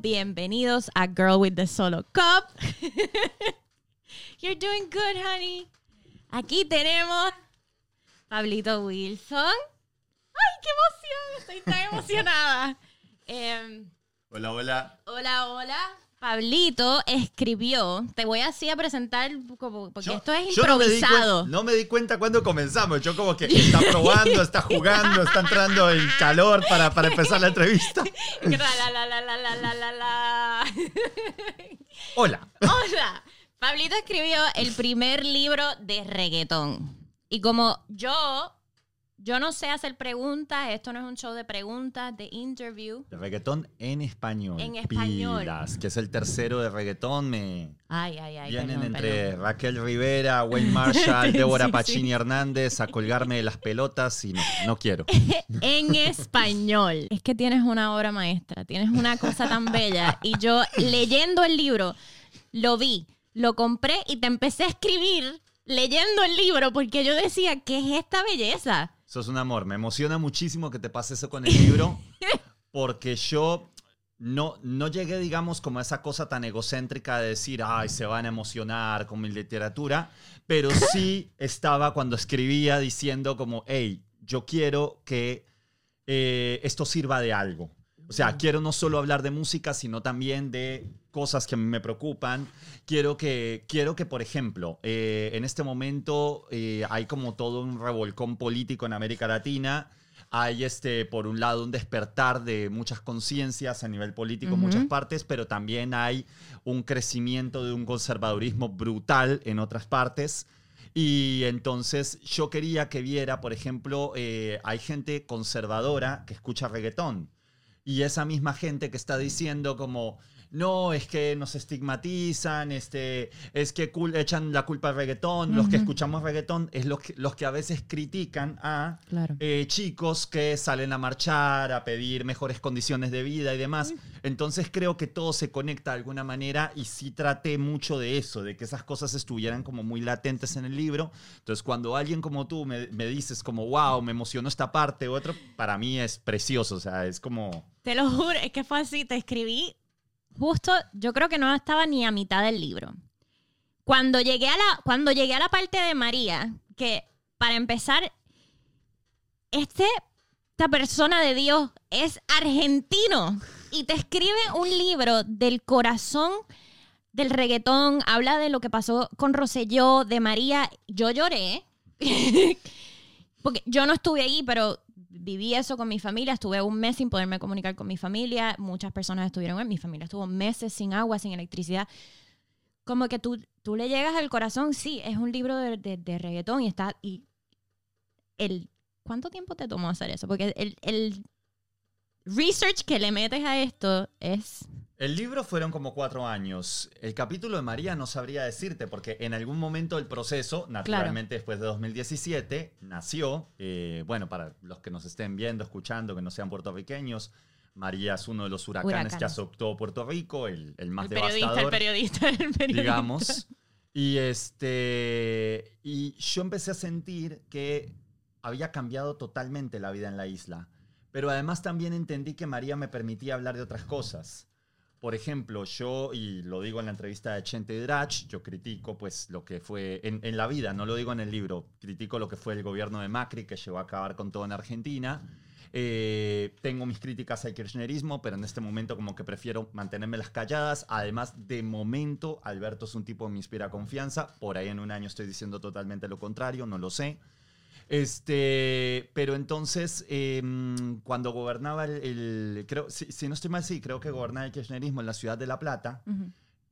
Bienvenidos a Girl with the Solo Cup. You're doing good, honey. Aquí tenemos Pablito Wilson. ¡Ay, qué emoción! Estoy tan emocionada. Em, Hola, hola. hola, hola. Pablito escribió, te voy así a presentar, como, porque esto es improvisado. No, me di cuenta cuando comenzamos, yo como que está probando, está jugando, está entrando el calor para, para empezar la entrevista. Hola. Hola. Pablito escribió el primer libro de reggaetón. Y como yo yo no sé hacer preguntas, esto no es un show de preguntas, de interview. De reggaetón en español. En español. Pilas, que es el tercero de reggaetón. Me Ay, ay, ay. vienen perdón, entre perdón. Raquel Rivera, Wayne Marshall, Débora Sí, Hernández a colgarme de las pelotas y no, no quiero. En español. Es que tienes una obra maestra, tienes una cosa tan bella. Y yo leyendo el libro, lo vi, lo compré y te empecé a escribir leyendo el libro porque yo decía, ¿qué es esta belleza? Sos un amor. Me emociona muchísimo que te pase eso con el libro, porque yo no, no llegué, digamos, como a esa cosa tan egocéntrica de decir, ay, se van a emocionar con mi literatura, pero sí estaba cuando escribía diciendo como, hey, yo quiero que eh, esto sirva de algo. O sea, quiero no solo hablar de música, sino también de cosas que me preocupan. Quiero que, quiero que por ejemplo, eh, en este momento eh, hay como todo un revolcón político en América Latina. Hay, este, por un lado, un despertar de muchas conciencias a nivel político en Ujú. muchas partes, pero también hay un crecimiento de un conservadurismo brutal en otras partes. Y entonces yo quería que viera, por ejemplo, eh, hay gente conservadora que escucha reggaetón. Y esa misma gente que está diciendo como, no, es que nos estigmatizan, este, es que cul- echan la culpa al reggaetón, los que escuchamos reggaetón es los que, los que a veces critican a Claro. eh, chicos que salen a marchar, a pedir mejores condiciones de vida y demás. Entonces creo que todo se conecta de alguna manera y sí traté mucho de eso, de que esas cosas estuvieran como muy latentes en el libro. Entonces cuando alguien como tú me, me dices como, wow, me emocionó esta parte u otro, para mí es precioso, o sea, es como... Te lo juro, es que fue así, te escribí justo, yo creo que no estaba ni a mitad del libro. Cuando llegué a la, cuando llegué a la parte de María, que para empezar, este, esta persona de Dios es argentino y te escribe un libro del corazón del reggaetón, habla de lo que pasó con Rosselló, de María. Yo lloré. Porque yo no estuve ahí, pero viví eso con mi familia. Estuve un mes sin poderme comunicar con mi familia. Muchas personas estuvieron en mi familia. Estuvo meses sin agua, sin electricidad. Como que tú, tú le llegas al corazón. Sí, es un libro de, de- de reggaetón y está. Y el, ¿Cuánto tiempo te tomó hacer eso? Porque el, el research que le metes a esto es. El libro fueron como cuatro años. El capítulo de María no sabría decirte, porque en algún momento del proceso, naturalmente después de 2017, nació, eh, bueno, para los que nos estén viendo, escuchando, que no sean puertorriqueños, María es uno de los huracanes, Huracanes. que azotó Puerto Rico, el, el más el periodista, el devastador, periodista, el periodista. digamos. Y, este, y yo empecé a sentir que había cambiado totalmente la vida en la isla. Pero además también entendí que María me permitía hablar de otras cosas. Por ejemplo, yo, y lo digo en la entrevista de Chente Drach, yo critico pues lo que fue en, en la vida, no lo digo en el libro, critico lo que fue el gobierno de Macri que llegó a acabar con todo en Argentina. Eh, tengo mis críticas al kirchnerismo, pero en este momento como que prefiero mantenerme las calladas. Además, de momento, Alberto es un tipo que me inspira confianza. Por ahí en un año estoy diciendo totalmente lo contrario, no lo sé. Este, pero entonces, em, cuando gobernaba el, el- creo, si, si no estoy mal, sí, creo que gobernaba el kirchnerismo en la ciudad de La Plata,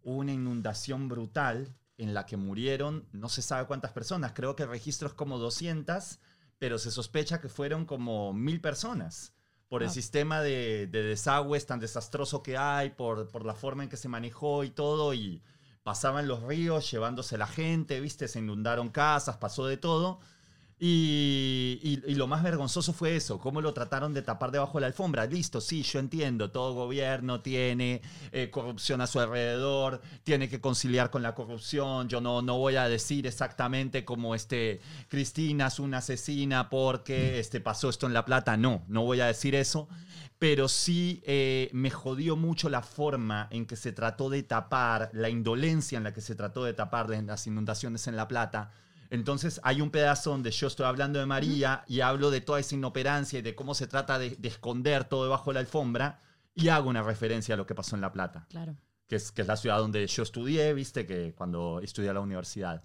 hubo una inundación brutal en la que murieron no se sabe cuántas personas, creo que el registro es como 200, pero se sospecha que fueron como mil personas por el Wow. sistema de, de desagües tan desastroso que hay, por, por la forma en que se manejó y todo, y pasaban los ríos llevándose la gente, viste, se inundaron casas, pasó de todo. Y, lo más vergonzoso fue eso, cómo lo trataron de tapar debajo de la alfombra. Listo, sí, yo entiendo, todo gobierno tiene eh, corrupción a su alrededor, tiene que conciliar con la corrupción. Yo no, no voy a decir exactamente como este, Cristina es una asesina porque este, pasó esto en La Plata. No, no voy a decir eso. pero sí eh, me jodió mucho la forma en que se trató de tapar, la indolencia en la que se trató de tapar las inundaciones en La Plata. Entonces hay un pedazo donde yo estoy hablando de María y hablo de toda esa inoperancia y de cómo se trata de, de esconder todo debajo de la alfombra y hago una referencia a lo que pasó en La Plata Claro. que es, que es la ciudad donde yo estudié, viste, que cuando estudié a la universidad.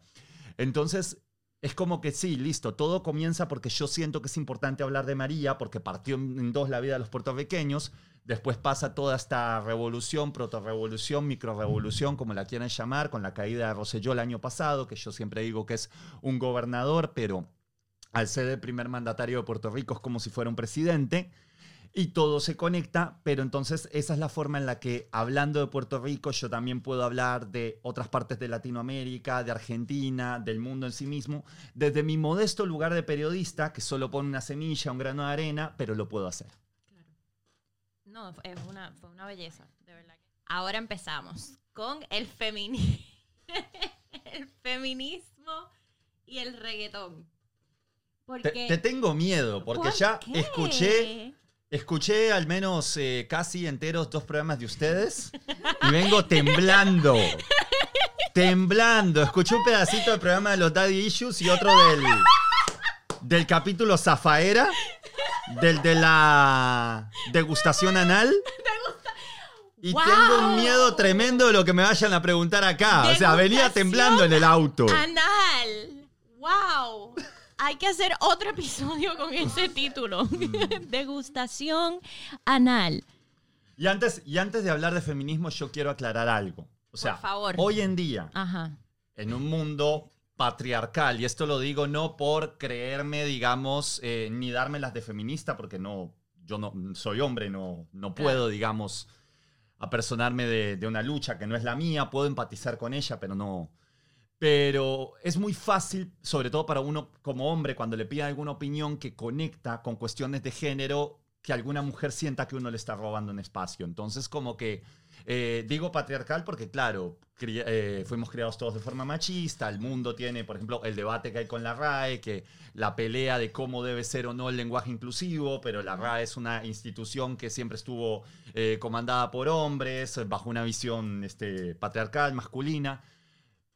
Entonces, es como que sí, listo, todo comienza porque yo siento que es importante hablar de María, porque partió en en dos la vida de los puertorriqueños, después pasa toda esta revolución, proto-revolución, micro-revolución, como la quieran llamar, con la caída de Rosselló el año pasado, que yo siempre digo que es un gobernador, pero al ser el primer mandatario de Puerto Rico es como si fuera un presidente y todo se conecta, pero entonces esa es la forma en la que hablando de Puerto Rico yo también puedo hablar de otras partes de Latinoamérica, de Argentina, del mundo en sí mismo, desde mi modesto lugar de periodista, que solo pone una semilla, un grano de arena, pero lo puedo hacer. No, es una, fue una belleza, de verdad. Ahora empezamos con el, femini el feminismo y el reggaetón. Te, Porque, te tengo miedo, porque ¿Por ya qué? escuché, escuché al menos eh, casi enteros dos programas de ustedes y vengo temblando. temblando. Escuché un pedacito del programa de los Daddy Issues y otro del, del capítulo Zafaera, del de la degustación anal. Y ¡Wow! tengo un miedo tremendo de lo que me vayan a preguntar acá. O sea, venía temblando en el auto. Anal. ¡Wow! Hay que hacer otro episodio con ese título. Mm. Degustación anal. Y antes, y antes de hablar de feminismo, yo quiero aclarar algo. O sea, favor. hoy en día, Ajá. en un mundo patriarcal, y esto lo digo no por creerme, digamos, eh, ni darme las de feminista, porque no, yo no soy hombre, no, no puedo, digamos, apersonarme de, de una lucha que no es la mía, puedo empatizar con ella, pero no. Pero es muy fácil, sobre todo para uno como hombre, cuando le pide alguna opinión que conecta con cuestiones de género, que alguna mujer sienta que uno le está robando un espacio. Entonces, como que eh, digo patriarcal porque, claro, eh, fuimos criados todos de forma machista, el mundo tiene, por ejemplo, el debate que hay con la RAE, que la pelea de cómo debe ser o no el lenguaje inclusivo, pero la RAE es una institución que siempre estuvo eh, comandada por hombres, bajo una visión este, patriarcal, masculina.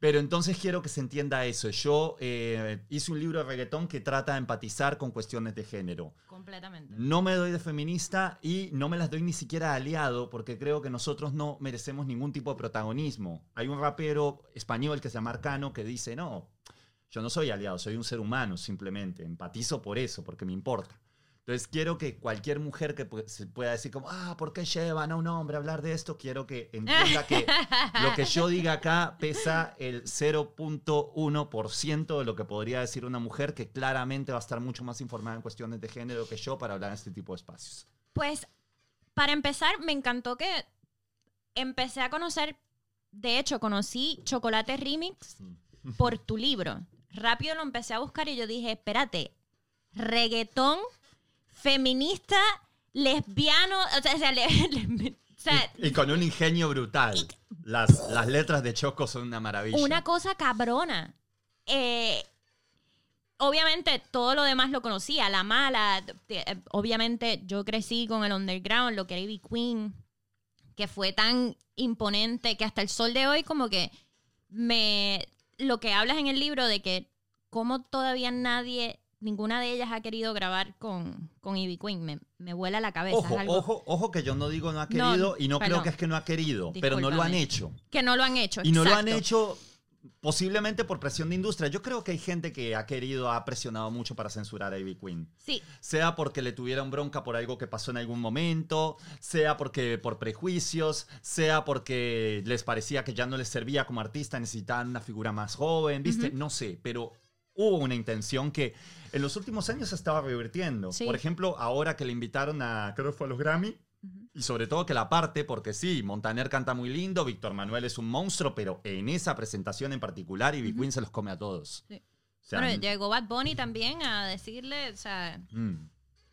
Pero entonces quiero que se entienda eso. Yo eh, hice un libro de reggaetón que trata de empatizar con cuestiones de género. Completamente. No me doy de feminista y no me las doy ni siquiera de aliado porque creo que nosotros no merecemos ningún tipo de protagonismo. Hay un rapero español que se llama Arcano que dice, no, yo no soy aliado, soy un ser humano simplemente. Empatizo por eso, porque me importa. Entonces quiero que cualquier mujer que se pueda decir como, ah, ¿por qué llevan a un hombre a hablar de esto? Quiero que entienda que lo que yo diga acá pesa el 0.1% de lo que podría decir una mujer que claramente va a estar mucho más informada en cuestiones de género que yo para hablar en este tipo de espacios. Pues, para empezar, me encantó que empecé a conocer, de hecho, conocí Chocolate Remix por tu libro. Rápido lo empecé a buscar y yo dije, espérate, reggaetón, feminista, lesbiano, o sea, o sea, le- le- o sea, Y con un ingenio brutal. Las, las letras de Choco son una maravilla. una cosa cabrona. Eh, obviamente todo lo demás lo conocía, la mala. eh, Obviamente yo crecí con el underground, lo que era Ivy Queen, que fue tan imponente que hasta el sol de hoy como que me... Lo que hablas en el libro de que como todavía nadie, ninguna de ellas ha querido grabar con, con Ivy Queen, me, me vuela la cabeza. Ojo, algo ojo, ojo que yo no digo no ha No, querido y no creo que es que no ha querido, pero no lo han hecho. Que no lo han hecho. Y no lo han hecho posiblemente por presión de industria. Yo creo que hay gente que ha querido, ha presionado mucho para censurar a Ivy Queen. Sí, Sea porque le tuvieron bronca por algo que pasó en algún momento, sea porque por prejuicios, sea porque les parecía que ya no les servía como artista, necesitaban una figura más joven, ¿viste? No sé, pero hubo una intención que en los últimos años se estaba revirtiendo. Sí. Por ejemplo, ahora que le invitaron a, creo que fue a los Grammy, y sobre todo que la parte, porque sí, Montaner canta muy lindo, Víctor Manuel es un monstruo, pero en esa presentación en particular, Ivy Ujú. Queen se los come a todos. Sí. O sea, bueno, llegó Bad Bunny también a decirle, o sea, mm.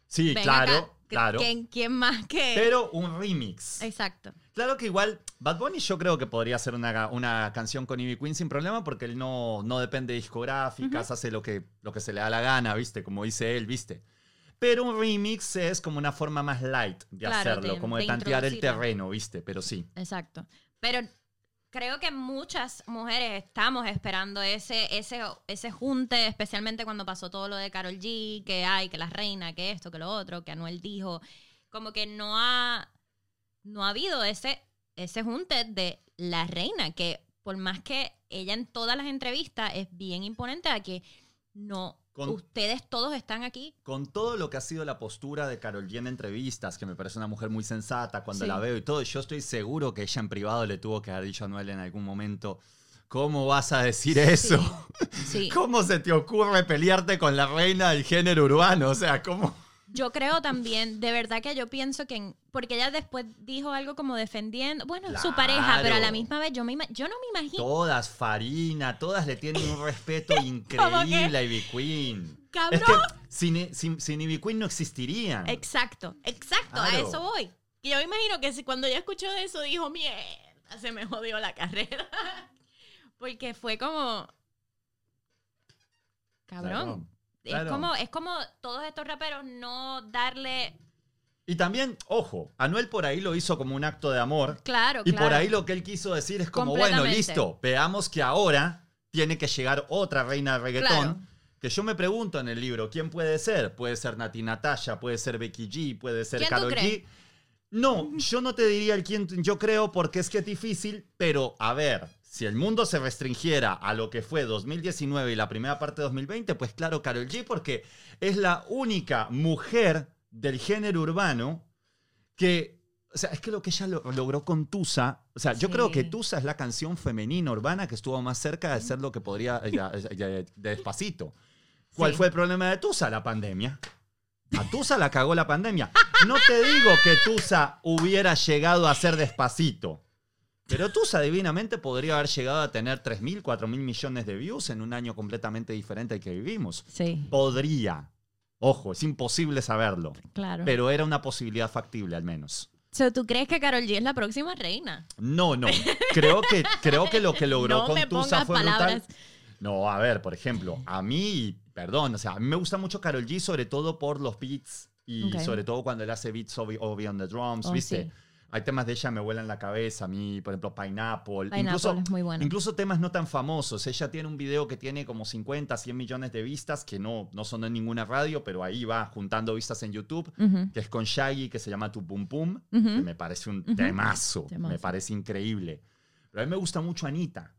Sí, ven claro, acá, claro. ¿quién, quién más que...? Pero un remix. Exacto. Claro que igual, Bad Bunny yo creo que podría hacer una, una canción con Ivy Queen sin problema porque él no, no depende de discográficas, hace lo que, lo que se le da la gana, ¿viste? Como dice él, ¿viste? Pero un remix es como una forma más light de Claro, hacerlo, de- como de de tantear el terreno, ¿viste? Pero sí. Exacto. Pero creo que muchas mujeres estamos esperando ese, ese, ese junte, especialmente cuando pasó todo lo de Carol G, que hay, que la reina, que esto, que lo otro, que Anuel dijo. Como que no ha, no ha habido ese, ese junte de la reina, que por más que ella en todas las entrevistas es bien imponente a que no, Con- ustedes todos están aquí. Con todo lo que ha sido la postura de Carol G en entrevistas, que me parece una mujer muy sensata cuando Sí. la veo y todo, yo estoy seguro que ella en privado le tuvo que haber dicho a Noel en algún momento, ¿cómo vas a decir eso? Sí. ¿Cómo se te ocurre pelearte con la reina del género urbano? O sea, ¿cómo? Yo creo también, de verdad que yo pienso que, en- porque ella después dijo algo como defendiendo, bueno, su pareja, pero a la misma vez yo, me, yo no me imagino, Todas, Farina, todas le tienen un respeto increíble a Ivy Queen. cabrón. Es que sin, sin, sin Ivy Queen no existirían. Exacto, exacto, a eso voy. Y yo me imagino que si cuando ella escuchó eso dijo, mierda, se me jodió la carrera. porque fue como, cabrón. Es, claro. como, es como todos estos raperos no darle, Y también, ojo, Anuel por ahí lo hizo como un acto de amor. claro, Y claro. por ahí lo que él quiso decir es como, bueno, listo, veamos que ahora tiene que llegar otra reina de reggaetón. Claro. Que yo me pregunto en el libro, ¿quién puede ser? Puede ser Nati Natasha, puede ser Becky G, puede ser ¿Quién tú Karol? G. No, yo no te diría el quién yo creo porque es que es difícil, pero a ver, si el mundo se restringiera a lo que fue 2019 y la primera parte de 2020, pues claro, Karol G, porque es la única mujer del género urbano que, o sea, es que lo que ella lo- logró con Tusa, o sea, yo creo que Tusa es la canción femenina urbana que estuvo más cerca de ser lo que podría, eh, ya- ya- de despacito. ¿Cuál Sí. fue el problema de Tusa? La pandemia. A Tusa la cagó la pandemia. No te digo que Tusa hubiera llegado a ser despacito. Pero Tusa divinamente podría haber llegado a tener 3.000, 4.000 millones de views en un año completamente diferente al que vivimos. Sí, Podría. Ojo, es imposible saberlo. claro. Pero era una posibilidad factible al menos. So, ¿Tú crees que Carol G es la próxima reina? No, no. Creo que, creo que lo que logró no con me Tusa fue palabras. brutal. No, a ver, por ejemplo, a mí, perdón, o sea, a mí me gusta mucho Karol G, sobre todo por los beats y sobre todo cuando él hace beats obvi on the drums, Oh, ¿viste? sí. Hay temas de ella me vuelan la cabeza, a mí, por ejemplo, Pineapple. Pineapple incluso, es muy bueno. incluso temas no tan famosos. Ella tiene un video que tiene como 50, 100 millones de vistas, que no, no son en ninguna radio, pero ahí va juntando vistas en YouTube, que es con Shaggy, que se llama Tu Pum Pum, que me parece un temazo, Temazo. me parece increíble. Pero a mí me gusta mucho Anita.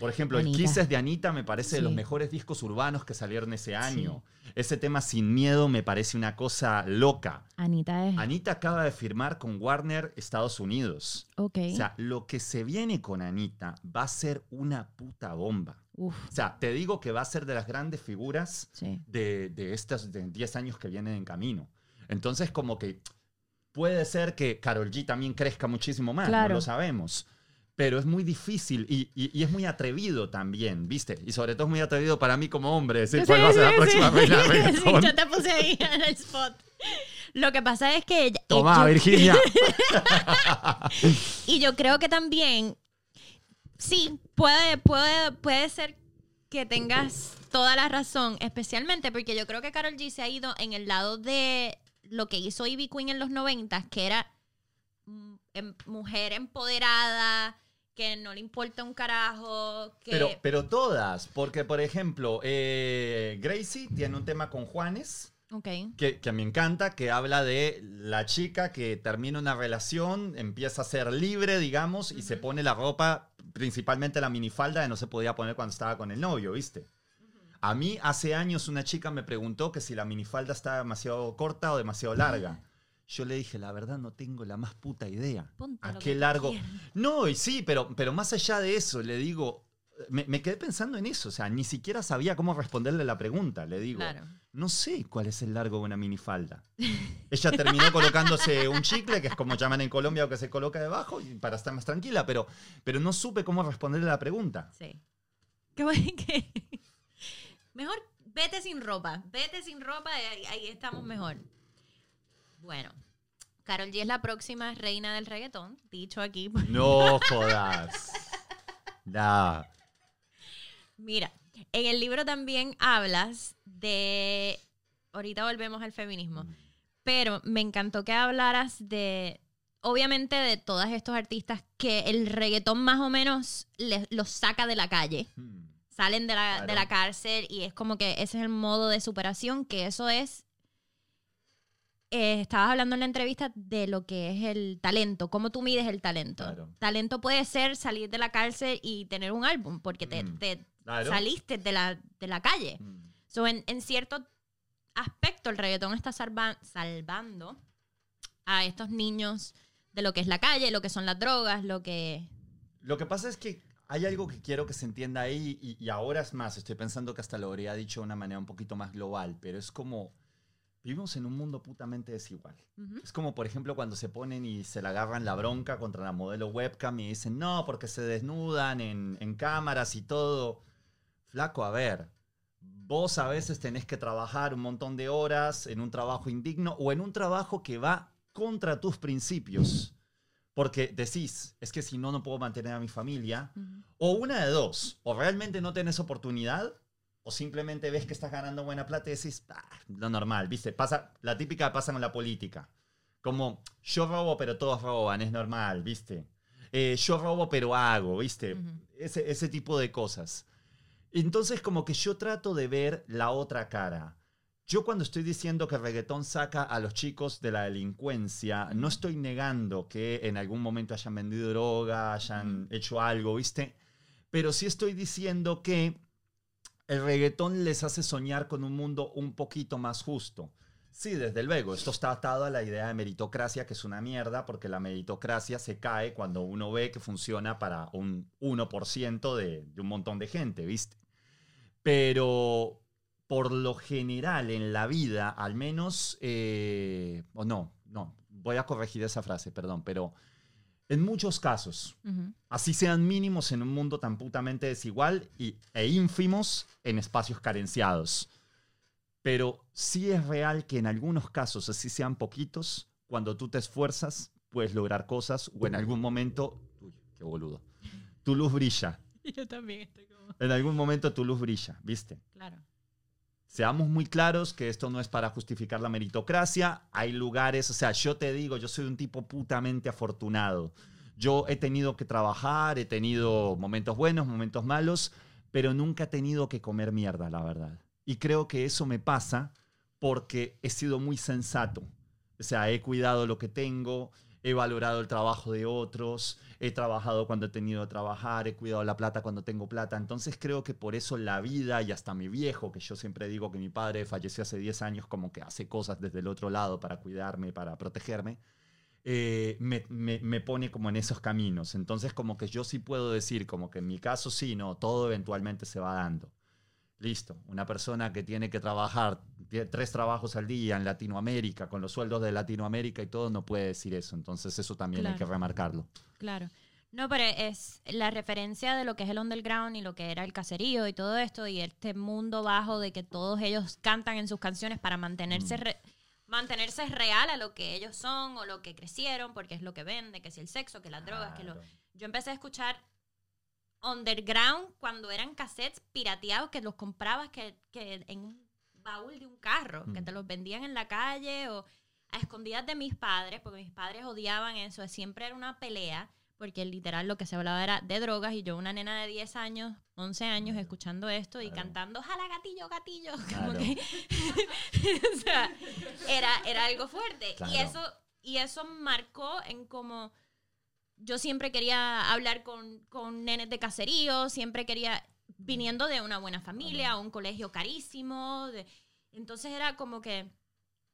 Por ejemplo, Anita. el Kisses de Anita me parece de los mejores discos urbanos que salieron ese año. Ese tema Sin Miedo me parece una cosa loca. Anita es. Anita acaba de firmar con Warner Estados Unidos. ok. O sea, lo que se viene con Anita va a ser una puta bomba. Uf, O sea, te digo que va a ser de las grandes figuras sí. de, de estos de 10 años que vienen en camino. Entonces, como que puede ser que Carol G también crezca muchísimo más, Claro. no lo sabemos. Pero es muy difícil y, y- y es muy atrevido también, ¿viste? Y sobre todo es muy atrevido para mí como hombre, decir Sí, cuál va a ser la sí, próxima sí. Sí, reggaetón. yo te puse ahí en el spot. Lo que pasa es que... ella- Toma, yo- Virginia. Y yo creo que también, sí, puede, puede, puede ser que tengas toda la razón, especialmente porque yo creo que Carol G se ha ido en el lado de lo que hizo Ivy Queen en los 90, que era mm, em- mujer empoderada, que no le importa un carajo, que... Pero, pero todas, porque por ejemplo, eh, Gracie tiene un tema con Juanes. ok, que, que me encanta, que habla de la chica que termina una relación, empieza a ser libre, digamos, y se pone la ropa, principalmente la minifalda, que no se podía poner cuando estaba con el novio, ¿viste? A mí hace años una chica me preguntó que si la minifalda estaba demasiado corta o demasiado larga. Yo le dije, la verdad no tengo la más puta idea. Ponte ¿A lo qué que largo? No, y sí, pero, pero más allá de eso, le digo, me, me quedé pensando en eso, o sea, ni siquiera sabía cómo responderle la pregunta. Le digo, Claro. no sé cuál es el largo de una minifalda. Ella terminó colocándose un chicle, que es como llaman en Colombia o que se coloca debajo, para estar más tranquila, pero, pero no supe cómo responderle la pregunta. Sí. Que... Mejor vete sin ropa. Vete sin ropa y ahí, ahí estamos mejor. Bueno, Carol G es la próxima reina del reggaetón, dicho aquí. No jodas. Nah. Mira, en el libro también hablas de ahorita volvemos al feminismo. Mm. Pero me encantó que hablaras de, obviamente, de todos estos artistas que el reggaetón más o menos les- los saca de la calle. Mm. Salen de la, de la cárcel y es como que ese es el modo de superación, que eso es... eh, estabas hablando en la entrevista de lo que es el talento, cómo tú mides el talento. Claro. Talento puede ser salir de la cárcel y tener un álbum, porque te, Mm. te Claro. saliste de la, de la calle. Mm. So, en, en cierto aspecto, el reggaetón está salva- salvando a estos niños de lo que es la calle, lo que son las drogas, lo que... Lo que pasa es que hay algo que quiero que se entienda ahí y, y ahora es más, estoy pensando que hasta lo habría dicho de una manera un poquito más global, pero es como vivimos en un mundo putamente desigual. Ujú. Es como, por ejemplo, cuando se ponen y se le agarran la bronca contra la modelo webcam y dicen, no, porque se desnudan en, en cámaras y todo. Flaco, a ver, vos a veces tenés que trabajar un montón de horas en un trabajo indigno o en un trabajo que va contra tus principios. Porque decís, es que si no, no puedo mantener a mi familia. Ujú. O una de dos, o realmente no tenés oportunidad, o simplemente ves que estás ganando buena plata y decís, "Ah, lo normal, ¿viste? Pasa, la típica pasa con la política. Como, yo robo, pero todos roban, es normal, ¿viste? Eh, yo robo, pero hago, ¿viste? Ese, ese tipo de cosas. Entonces, como que yo trato de ver la otra cara. Yo cuando estoy diciendo que el reggaetón saca a los chicos de la delincuencia, no estoy negando que en algún momento hayan vendido droga, hayan hecho algo, ¿viste? Pero sí estoy diciendo que el reggaetón les hace soñar con un mundo un poquito más justo. Sí, desde luego, esto está atado a la idea de meritocracia, que es una mierda, porque la meritocracia se cae cuando uno ve que funciona para un 1% de, de un montón de gente, ¿viste? Pero por lo general en la vida, al menos, eh, o no, no, voy a corregir esa frase, perdón, pero en muchos casos, así sean mínimos en un mundo tan putamente desigual y, e ínfimos en espacios carenciados. Pero sí es real que en algunos casos, así sean poquitos, cuando tú te esfuerzas, puedes lograr cosas o en algún momento, uy, qué boludo, tu luz brilla. Yo también estoy como... En algún momento tu luz brilla, ¿viste? Claro. Seamos muy claros que esto no es para justificar la meritocracia. Hay lugares, o sea, yo te digo, yo soy un tipo putamente afortunado. Yo he tenido que trabajar, he tenido momentos buenos, momentos malos, pero nunca he tenido que comer mierda, la verdad. Y creo que eso me pasa porque he sido muy sensato. O sea, he cuidado lo que tengo, he valorado el trabajo de otros, he trabajado cuando he tenido que trabajar, he cuidado la plata cuando tengo plata. Entonces creo que por eso la vida y hasta mi viejo, que yo siempre digo que mi padre falleció hace 10 años, como que hace cosas desde el otro lado para cuidarme, para protegerme, eh, me, me- me pone como en esos caminos. Entonces como que yo sí puedo decir, como que en mi caso sí, no, todo eventualmente se va dando. Listo, una persona que tiene que trabajar tres trabajos al día en Latinoamérica, con los sueldos de Latinoamérica y todo, no puede decir eso. Entonces eso también hay que remarcarlo. Claro. No, pero es la referencia de lo que es el underground y lo que era el caserío y todo esto y este mundo bajo de que todos ellos cantan en sus canciones para mantenerse Mm. re- mantenerse real a lo que ellos son o lo que crecieron porque es lo que vende, que si el sexo, que las drogas, que lo... Yo empecé a escuchar underground cuando eran cassettes pirateados que los comprabas que, que en un baúl de un carro, que te los vendían en la calle o a escondidas de mis padres, porque mis padres odiaban eso, siempre era una pelea, porque literal lo que se hablaba era de drogas y yo una nena de 10 años, 11 años Claro. escuchando esto y cantando, jala gatillo, gatillo, Claro. como que, o sea, era, era algo fuerte. Y eso, y eso marcó en como yo siempre quería hablar con, con nenes de caserío, siempre quería, viniendo de una buena familia, un colegio carísimo, de- entonces era como que,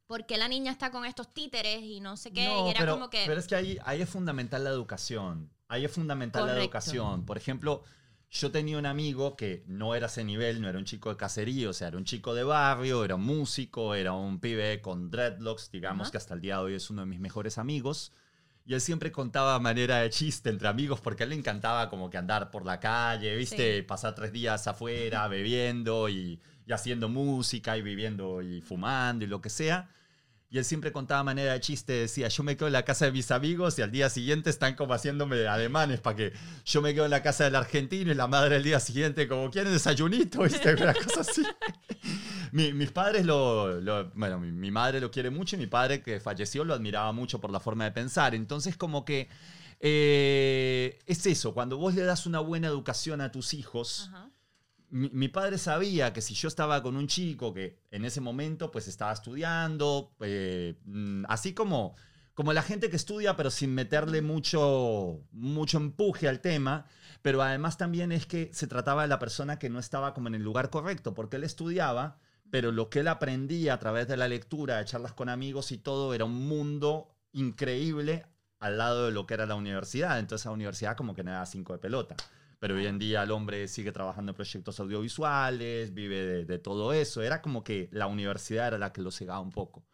¿por qué la niña está con estos títeres y no sé qué? No, y era pero, como que... pero es que ahí, ahí es fundamental la educación. Ahí es fundamental la educación. Por ejemplo, yo tenía un amigo que no era ese nivel, no era un chico de caserío, o sea, era un chico de barrio, era un músico, era un pibe con dreadlocks, digamos que hasta el día de hoy es uno de mis mejores amigos. Y él siempre contaba manera de chiste entre amigos porque a él le encantaba como que andar por la calle, ¿viste? Sí. Pasar tres días afuera bebiendo y, y haciendo música y viviendo y fumando y lo que sea. Y él siempre contaba manera de chiste, decía, yo me quedo en la casa de mis amigos y al día siguiente están como haciéndome ademanes para que yo me quedo en la casa del argentino y la madre el día siguiente como, ¿quieren desayunito? ¿Viste? Una cosa así. Mi- mis padres lo, lo- Bueno, mi, mi madre lo quiere mucho y mi padre, que falleció, lo admiraba mucho por la forma de pensar. Entonces, como que. eh, es eso, cuando vos le das una buena educación a tus hijos. Ajá. Mi, mi padre sabía que si yo estaba con un chico que en ese momento pues estaba estudiando, eh, así como, como la gente que estudia pero sin meterle mucho, mucho empuje al tema, pero además también es que se trataba de la persona que no estaba como en el lugar correcto, porque él estudiaba, pero lo que él aprendía a través de la lectura, de charlas con amigos y todo, era un mundo increíble al lado de lo que era la universidad. Entonces la universidad como que era cinco de pelota. Pero hoy en día el hombre sigue trabajando en proyectos audiovisuales, vive de, de todo eso. Era como que la universidad era la que lo cegaba un poco.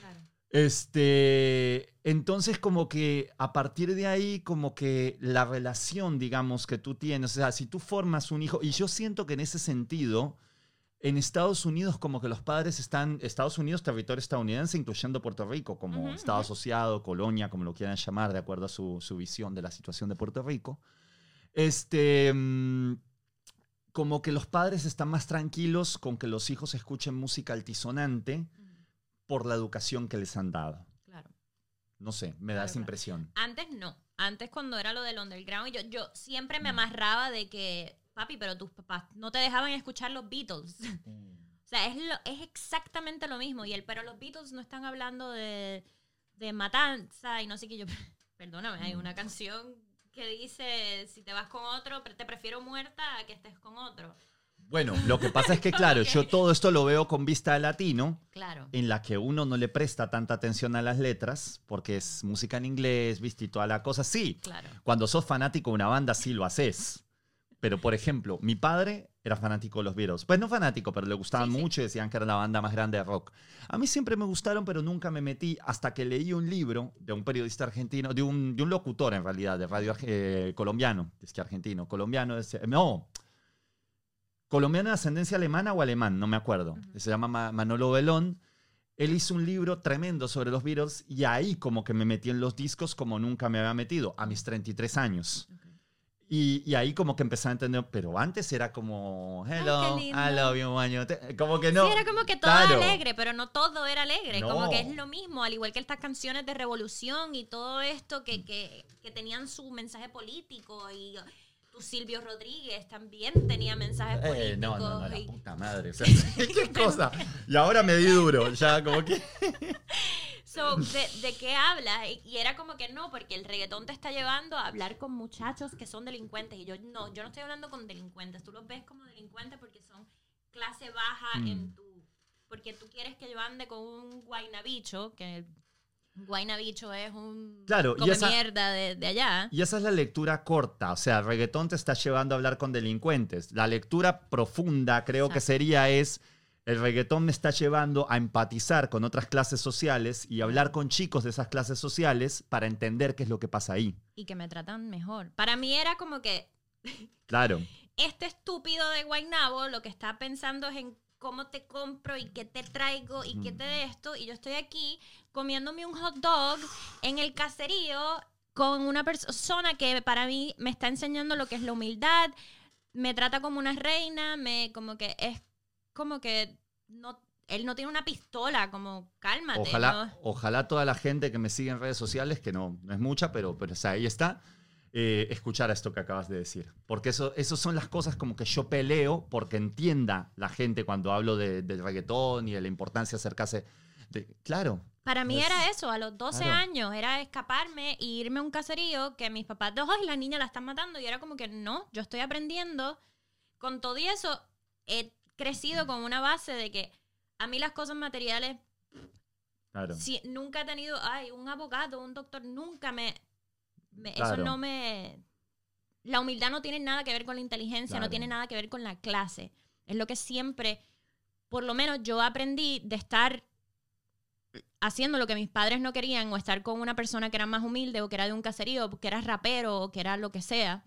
Claro. Este, entonces como que a partir de ahí como que la relación, digamos, que tú tienes, o sea, si tú formas un hijo, y yo siento que en ese sentido, en Estados Unidos como que los padres están, Estados Unidos, territorio estadounidense, incluyendo Puerto Rico como Ujú, Estado ujú. asociado, colonia, como lo quieran llamar, de acuerdo a su, su visión de la situación de Puerto Rico, este, mm, como que los padres están más tranquilos con que los hijos escuchen música altisonante por la educación que les han dado. Claro. No sé, me da Claro, esa claro. impresión. Antes no. Antes cuando era lo del underground, yo, yo siempre Mm. me amarraba de que, papi, pero tus papás no te dejaban escuchar los Beatles. O sea, es, lo, es exactamente lo mismo. Y el, pero los Beatles no están hablando de, de matanza y no sé qué. Yo, perdóname, hay Mm. una canción que dice, si te vas con otro, te prefiero muerta a que estés con otro. Bueno, lo que pasa es que, claro, Ok. yo todo esto lo veo con vista de latino, Claro. en la que uno no le presta tanta atención a las letras, porque es música en inglés, viste, y toda la cosa. Sí, Claro. cuando sos fanático de una banda, sí lo haces. Pero, por ejemplo, mi padre era fanático de los Beatles. Pues no fanático, pero le gustaban Sí, mucho y decían que era la banda más grande de rock. A mí siempre me gustaron, pero nunca me metí hasta que leí un libro de un periodista argentino, de un, de un locutor en realidad, de radio eh, colombiano, es que argentino, colombiano, es- no, colombiano de ascendencia alemana o alemán, no me acuerdo. Se llama Ma- Manolo Belón. Él hizo un libro tremendo sobre los Beatles y ahí como que me metí en los discos como nunca me había metido, a mis 33 años. Y, y ahí como que empecé a entender, pero antes era como, hello, lindo. I love you, Como que no. sí, era como que todo claro. alegre, pero no todo era alegre. Como No. que es lo mismo, al igual que estas canciones de revolución y todo esto que, que, que tenían su mensaje político. Y tu Silvio Rodríguez también tenía mensajes políticos. Eh, no, no, no, la y- puta madre. o sea, qué cosa. Y ahora me di duro, ya como que... So, ¿de, de qué hablas? Y, era como que no, porque el reggaetón te está llevando a hablar con muchachos que son delincuentes. Y yo no, yo no estoy hablando con delincuentes. Tú los ves como delincuentes porque son clase baja Mm. en tu... Porque tú quieres que yo ande con un guaynabicho, que guaynabicho es un Claro, y come esa- mierda de, de allá. Y esa es la lectura corta, o sea, el reggaetón te está llevando a hablar con delincuentes. La lectura profunda creo que sería es, el reggaetón me está llevando a empatizar con otras clases sociales y hablar con chicos de esas clases sociales para entender qué es lo que pasa ahí. Y que me tratan mejor. Para mí era como que Claro, este estúpido de Guaynabo lo que está pensando es en cómo te compro y qué te traigo y qué te de esto. Y yo estoy aquí comiéndome un hot dog en el caserío con una persona que para mí me está enseñando lo que es la humildad, me trata como una reina, me como que es como que no él no tiene una pistola, como cálmate. ojalá, ¿no? ojalá toda la gente que me sigue en redes sociales, que no, no es mucha, pero, pero o sea, ahí está, eh, escuchar esto que acabas de decir. Porque eso, eso son las cosas como que yo peleo porque entienda la gente cuando hablo de, del reggaetón y de la importancia de acercarse. De, claro, Para mí Es- era eso, a los 12 Claro. años, era escaparme e irme a un caserío que mis papás, ay, la niña la están matando, y era como que no, yo estoy aprendiendo. Con todo y eso, he crecido con una base de que a mí las cosas materiales, claro. si, nunca he tenido, ay, un abogado, un doctor, nunca me, me- Claro. eso no me... La humildad no tiene nada que ver con la inteligencia, Claro. no tiene nada que ver con la clase. Es lo que siempre, por lo menos yo aprendí de estar haciendo lo que mis padres no querían o estar con una persona que era más humilde o que era de un caserío, o que era rapero o que era lo que sea,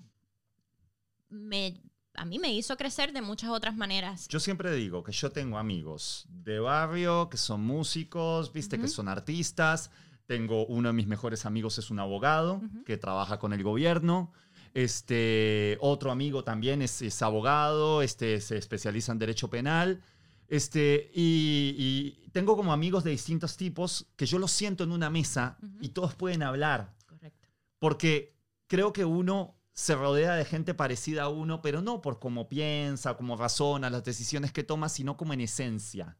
me, a mí me hizo crecer de muchas otras maneras. Yo siempre digo que yo tengo amigos de barrio que son músicos, viste, que son artistas. Tengo uno de mis mejores amigos es un abogado Ujú. que trabaja con el gobierno. Este, otro amigo también es, es abogado, este, se especializa en derecho penal. Este, y, y tengo como amigos de distintos tipos que yo los siento en una mesa Ujú. y todos pueden hablar. Correcto. Porque creo que uno se rodea de gente parecida a uno, pero no por cómo piensa, cómo razona, las decisiones que toma, sino como en esencia.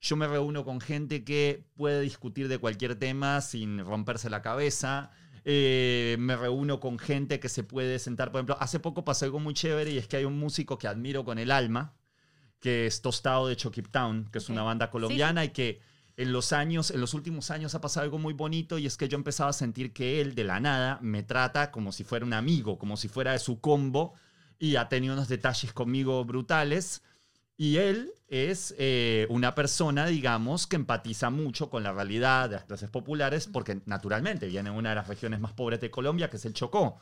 Yo me reúno con gente que puede discutir de cualquier tema sin romperse la cabeza. Eh, me reúno con gente que se puede sentar, por ejemplo, hace poco pasó algo muy chévere y es que hay un músico que admiro con el alma, que es Tostado de Chokip Town, que es una banda Sí, colombiana y que en los años, en los últimos años ha pasado algo muy bonito y es que yo empezaba a sentir que él de la nada me trata como si fuera un amigo, como si fuera de su combo y ha tenido unos detalles conmigo brutales. Y él es eh, una persona, digamos, que empatiza mucho con la realidad de las clases populares porque naturalmente viene de una de las regiones más pobres de Colombia, que es el Chocó.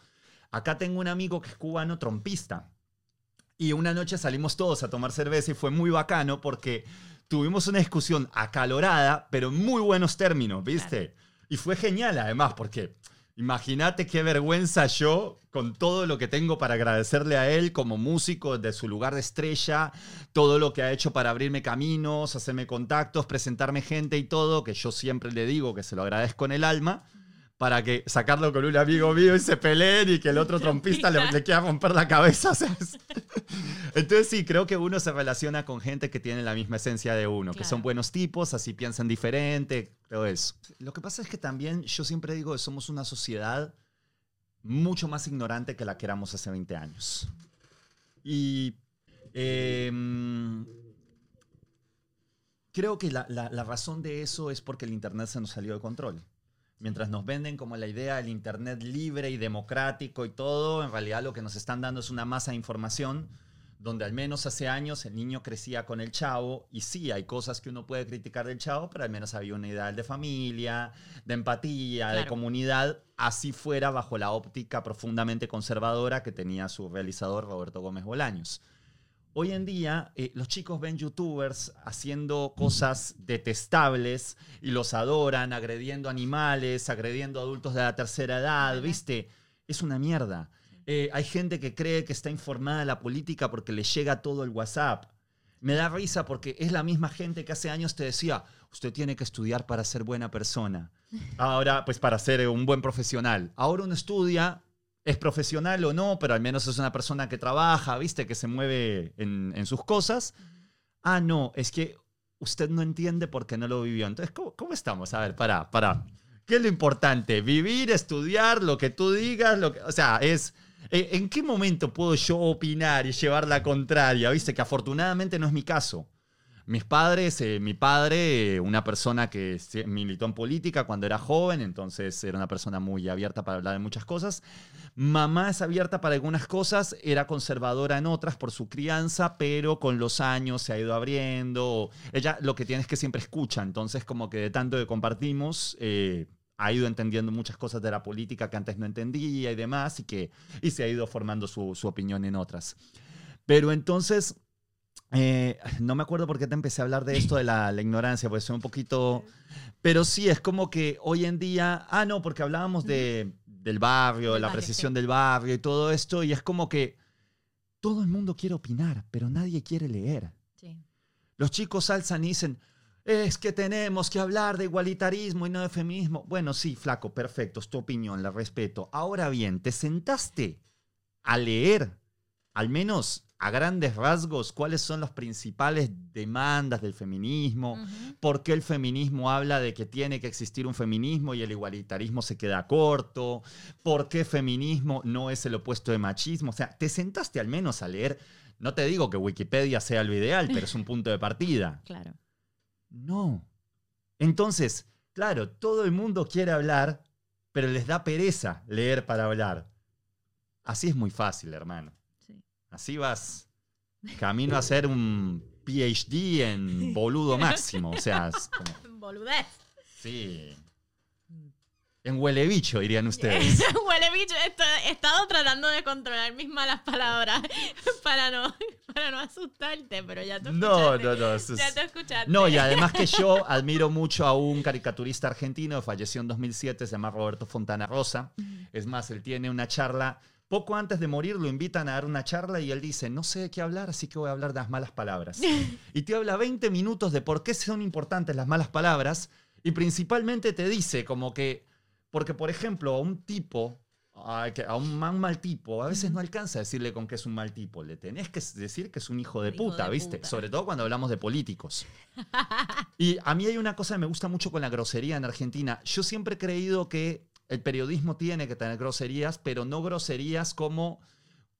Acá tengo un amigo que es cubano trompista. Y una noche salimos todos a tomar cerveza y fue muy bacano porque tuvimos una discusión acalorada, pero en muy buenos términos, ¿viste? Y fue genial además porque imagínate qué vergüenza yo con todo lo que tengo para agradecerle a él como músico de su lugar de estrella, todo lo que ha hecho para abrirme caminos, hacerme contactos, presentarme gente y todo, que yo siempre le digo que se lo agradezco en el alma. Para que sacarlo con un amigo mío y se peleen y que el otro trompista le, le quiera romper la cabeza. ¿sabes? Entonces sí, creo que uno se relaciona con gente que tiene la misma esencia de uno, que Claro. son buenos tipos, así piensan diferente, todo eso. Lo que pasa es que también yo siempre digo que somos una sociedad mucho más ignorante que la que éramos hace 20 años. Y em, creo que la, la- la razón de eso es porque el Internet se nos salió de control. Mientras nos venden como la idea del Internet libre y democrático y todo, en realidad lo que nos están dando es una masa de información donde al menos hace años el niño crecía con el chavo y sí, hay cosas que uno puede criticar del chavo, pero al menos había un ideal de familia, de empatía, de comunidad, así fuera bajo la óptica profundamente conservadora que tenía su realizador Roberto Gómez Bolaños. Hoy en día eh, los chicos ven youtubers haciendo cosas detestables y los adoran, agrediendo animales, agrediendo adultos de la tercera edad. ¿viste? Es una mierda. Eh, hay gente que cree que está informada de la política porque le llega todo el WhatsApp. Me da risa porque es la misma gente que hace años te decía, usted tiene que estudiar para ser buena persona. Ahora, pues para ser un buen profesional. Ahora uno estudia, es profesional o no, pero al menos es una persona que trabaja, viste, que se mueve en, en sus cosas. Ah, no, es que usted no entiende porque no lo vivió. Entonces, ¿cómo, cómo estamos? A ver, para, para. ¿Qué es lo importante? Vivir, estudiar, lo que tú digas, lo que, o sea, es... eh, ¿En qué momento puedo yo opinar y llevar la contraria? Viste que afortunadamente no es mi caso. Mis padres, eh, mi padre, eh, una persona que militó en política cuando era joven, entonces era una persona muy abierta para hablar de muchas cosas. Mamá es abierta para algunas cosas, era conservadora en otras por su crianza, pero con los años se ha ido abriendo. Ella lo que tiene es que siempre escucha, entonces como que de tanto que compartimos, eh, ha ido entendiendo muchas cosas de la política que antes no entendía y demás, y, que, y se ha ido formando su, su opinión en otras. Pero entonces, eh, no me acuerdo por qué te empecé a hablar de esto de la, la ignorancia, porque soy un poquito... Pero sí, es como que hoy en día... Ah, no, porque hablábamos de, del barrio, de la precisión del barrio y todo esto, y es como que todo el mundo quiere opinar, pero nadie quiere leer. Sí. Los chicos alzan y dicen, es que tenemos que hablar de igualitarismo y no de feminismo. Bueno, sí, flaco, perfecto, es tu opinión, la respeto. Ahora bien, ¿te sentaste a leer, al menos a grandes rasgos, cuáles son las principales demandas del feminismo? ¿Por qué el feminismo habla de que tiene que existir un feminismo y el igualitarismo se queda corto? ¿Por qué feminismo no es el opuesto de machismo? O sea, te sentaste al menos a leer. No te digo que Wikipedia sea lo ideal, pero es un punto de partida. Claro. No. Entonces, claro, todo el mundo quiere hablar, pero les da pereza leer para hablar. Así es muy fácil, hermano. Sí. Así vas camino a hacer un PhD en boludo máximo. O sea, es como- Boludez. sí. En huele bicho, dirían ustedes. Huele bicho. He estado tratando de controlar mis malas palabras para no, para no asustarte, pero ya te No, escuchaste. no, no. es- Ya te escuchaste. No, y además que yo admiro mucho a un caricaturista argentino que falleció en 2007, se llama Roberto Fontana Rosa. Es más, él tiene una charla Poco antes de morir lo invitan a dar una charla y él dice, no sé de qué hablar, así que voy a hablar de las malas palabras. y te habla 20 minutos de por qué son importantes las malas palabras y principalmente te dice como que, porque por ejemplo, a un tipo, a, que- a un man mal tipo, a veces no alcanza a decirle con qué es un mal tipo, le tenés que decir que es un hijo de hijo puta, de ¿viste? puta. Sobre todo cuando hablamos de políticos. Y a mí hay una cosa que me gusta mucho con la grosería en Argentina. Yo siempre he creído que el periodismo tiene que tener groserías, pero no groserías como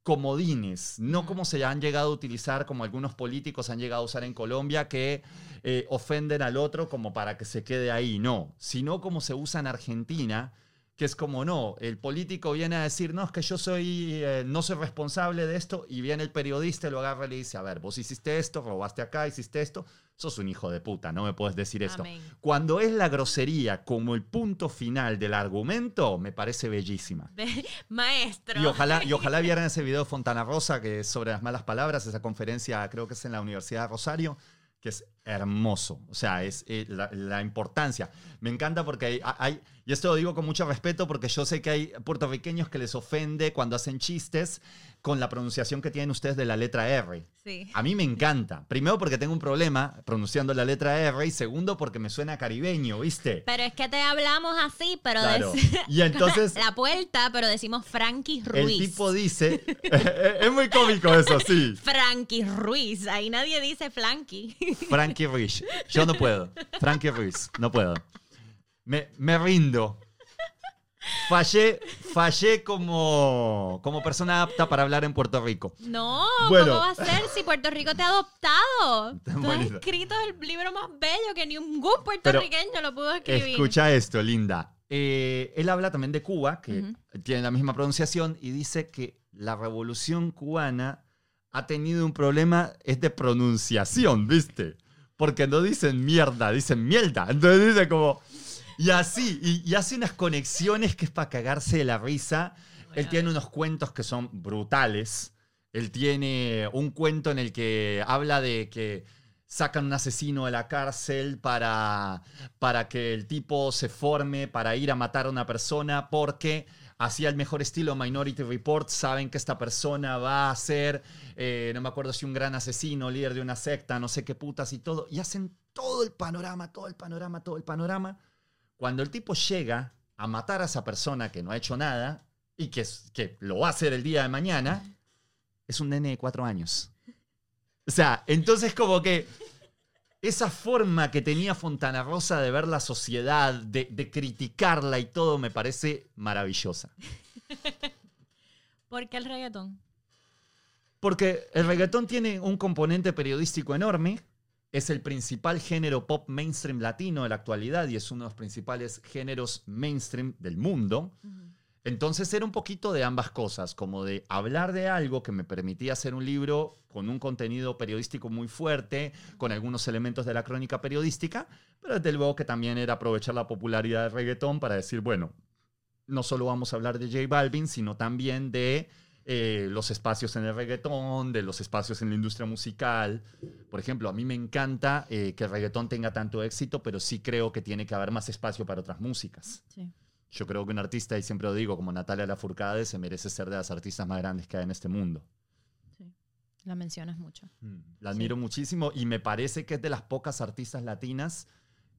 comodines, no como se han llegado a utilizar, como algunos políticos han llegado a usar en Colombia, que eh, ofenden al otro como para que se quede ahí, no, sino como se usa en Argentina, que es como no, el político viene a decir, no, es que yo soy, eh, no soy responsable de esto, y viene el periodista y lo agarra y le dice, a ver, vos hiciste esto, robaste acá, hiciste esto, sos un hijo de puta, no me puedes decir esto. Amén. Cuando es la grosería como el punto final del argumento, me parece bellísima. Maestro. Y ojalá, y ojalá vieran ese video de Fontana Rosa, que es sobre las malas palabras, esa conferencia creo que es en la Universidad de Rosario, que es hermoso. O sea, es eh, la, importancia. Me encanta porque hay- y esto lo digo con mucho respeto porque yo sé que hay puertorriqueños que les ofende cuando hacen chistes con la pronunciación que tienen ustedes de la letra R. Sí. A mí me encanta. Primero porque tengo un problema pronunciando la letra R y segundo porque me suena caribeño, ¿viste? Pero es que te hablamos así, pero Claro. Y entonces la puerta, pero decimos Frankie el Ruiz. tipo dice, es muy cómico eso, sí. Frankie Ruiz. Ahí nadie dice Frankie. Frankie Ruiz. Yo no puedo. Frankie Ruiz. No puedo. Me, me rindo. Fallé, fallé como, como persona apta para hablar en Puerto Rico. No, Bueno. ¿cómo va a ser si Puerto Rico te ha adoptado? Tú has escrito el libro más bello que ningún puertorriqueño lo pudo escribir. Escucha esto, linda. Eh, él habla también de Cuba, que tiene la misma pronunciación, y dice que la revolución cubana ha tenido un problema, es de pronunciación, ¿viste? Porque no dicen mierda, dicen mierda. Entonces dice como... Y así, y, y hace unas conexiones que es para cagarse de la risa. Él tiene unos cuentos que son brutales. Él tiene un cuento en el que habla de que sacan un asesino de la cárcel para, para que el tipo se forme para ir a matar a una persona porque hacía el mejor estilo Minority Report, saben que esta persona va a ser, eh, no me acuerdo si un gran asesino, líder de una secta, no sé qué putas y todo, y hacen todo el panorama, todo el panorama, todo el panorama. Cuando el tipo llega a matar a esa persona que no ha hecho nada y que, que lo va a hacer el día de mañana, es un nene de cuatro años. O sea, entonces como que esa forma que tenía Fontana Rosa de ver la sociedad, de, de criticarla y todo, me parece maravillosa. ¿Por qué el reggaetón? Porque el reggaetón tiene un componente periodístico enorme, es el principal género pop mainstream latino de la actualidad y es uno de los principales géneros mainstream del mundo. Entonces era un poquito de ambas cosas, como de hablar de algo que me permitía hacer un libro con un contenido periodístico muy fuerte, con algunos elementos de la crónica periodística, pero desde luego que también era aprovechar la popularidad del reggaetón para decir, bueno, no solo vamos a hablar de J Balvin, sino también de eh, los espacios en el reggaetón, de los espacios en la industria musical. Por ejemplo, a mí me encanta eh, que el reggaetón tenga tanto éxito, pero sí creo que tiene que haber más espacio para otras músicas. Sí. Yo creo que un artista, y siempre lo digo, como Natalia Lafourcade, se merece ser de las artistas más grandes que hay en este mundo. sí. La mencionas mucho. La admiro muchísimo y me parece que es de las pocas artistas latinas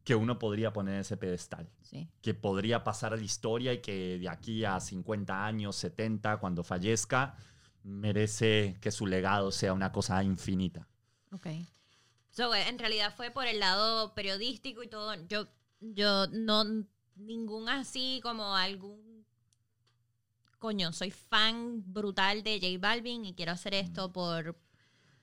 que uno podría poner en ese pedestal, Sí. que podría pasar a la historia y que de aquí a 50 años, 70, cuando fallezca, merece que su legado sea una cosa infinita. Ok. So, en realidad fue por el lado periodístico y todo. Yo, yo no, ningún así como algún... Coño, soy fan brutal de J Balvin y quiero hacer esto por...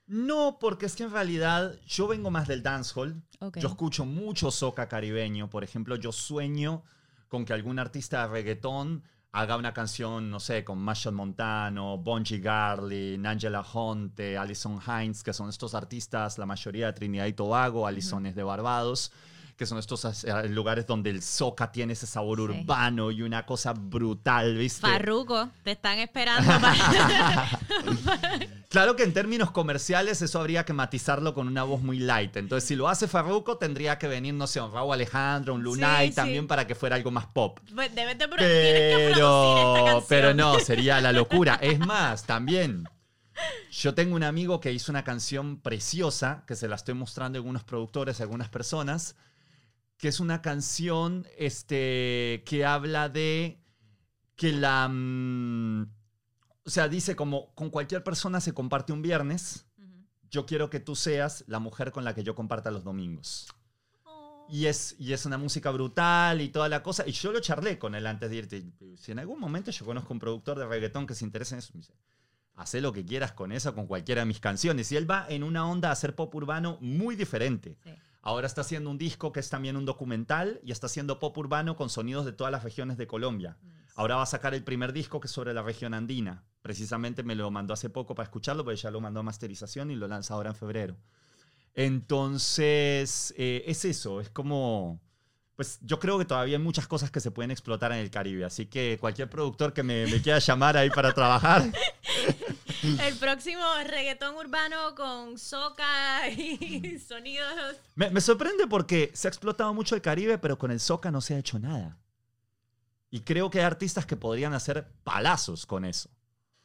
No, porque es que en realidad yo vengo más del dancehall. Ok. Yo escucho mucho soca caribeño. Por ejemplo, yo sueño con que algún artista de reggaetón haga una canción, no sé, con Machel Montano, Bonji Garlin, Angela Honte, Alison Hines, que son estos artistas, la mayoría de Trinidad y Tobago, Alison es de Barbados, que son estos eh, lugares donde el soca tiene ese sabor Sí. urbano y una cosa brutal, ¿viste? Farruko, te están esperando para... Claro que en términos comerciales eso habría que matizarlo con una voz muy light. Entonces, si lo hace Farruko, tendría que venir, no sé, un Raúl Alejandro, un Lunay Sí, sí. también para que fuera algo más pop. Pues Debes de esta Pero, pero no, sería la locura. Es más, también, yo tengo un amigo que hizo una canción preciosa, que se la estoy mostrando a algunos productores, a algunas personas, que es una canción este, que habla de que la... mm, o sea, dice como con cualquier persona se comparte un viernes, yo quiero que tú seas la mujer con la que yo comparta los domingos. Oh. Y es, y es una música brutal y toda la cosa. Y yo lo charlé con él antes de irte. Si en algún momento yo conozco un productor de reggaetón que se interesa en eso, me dice, haz lo que quieras con eso, con cualquiera de mis canciones. Y él va en una onda a hacer pop urbano muy diferente. Sí. Ahora está haciendo un disco que es también un documental y está haciendo pop urbano con sonidos de todas las regiones de Colombia. Nice. Ahora va a sacar el primer disco que es sobre la región andina. Precisamente me lo mandó hace poco para escucharlo, porque ya lo mandó a masterización y lo lanza ahora en febrero. Entonces, eh, es eso, es como... Pues yo creo que todavía hay muchas cosas que se pueden explotar en el Caribe, así que cualquier productor que me, me quiera llamar ahí para trabajar, El próximo reggaetón urbano con soca y sonidos. me, me sorprende porque se ha explotado mucho el Caribe, pero con el soca no se ha hecho nada. Y creo que hay artistas que podrían hacer palazos con eso.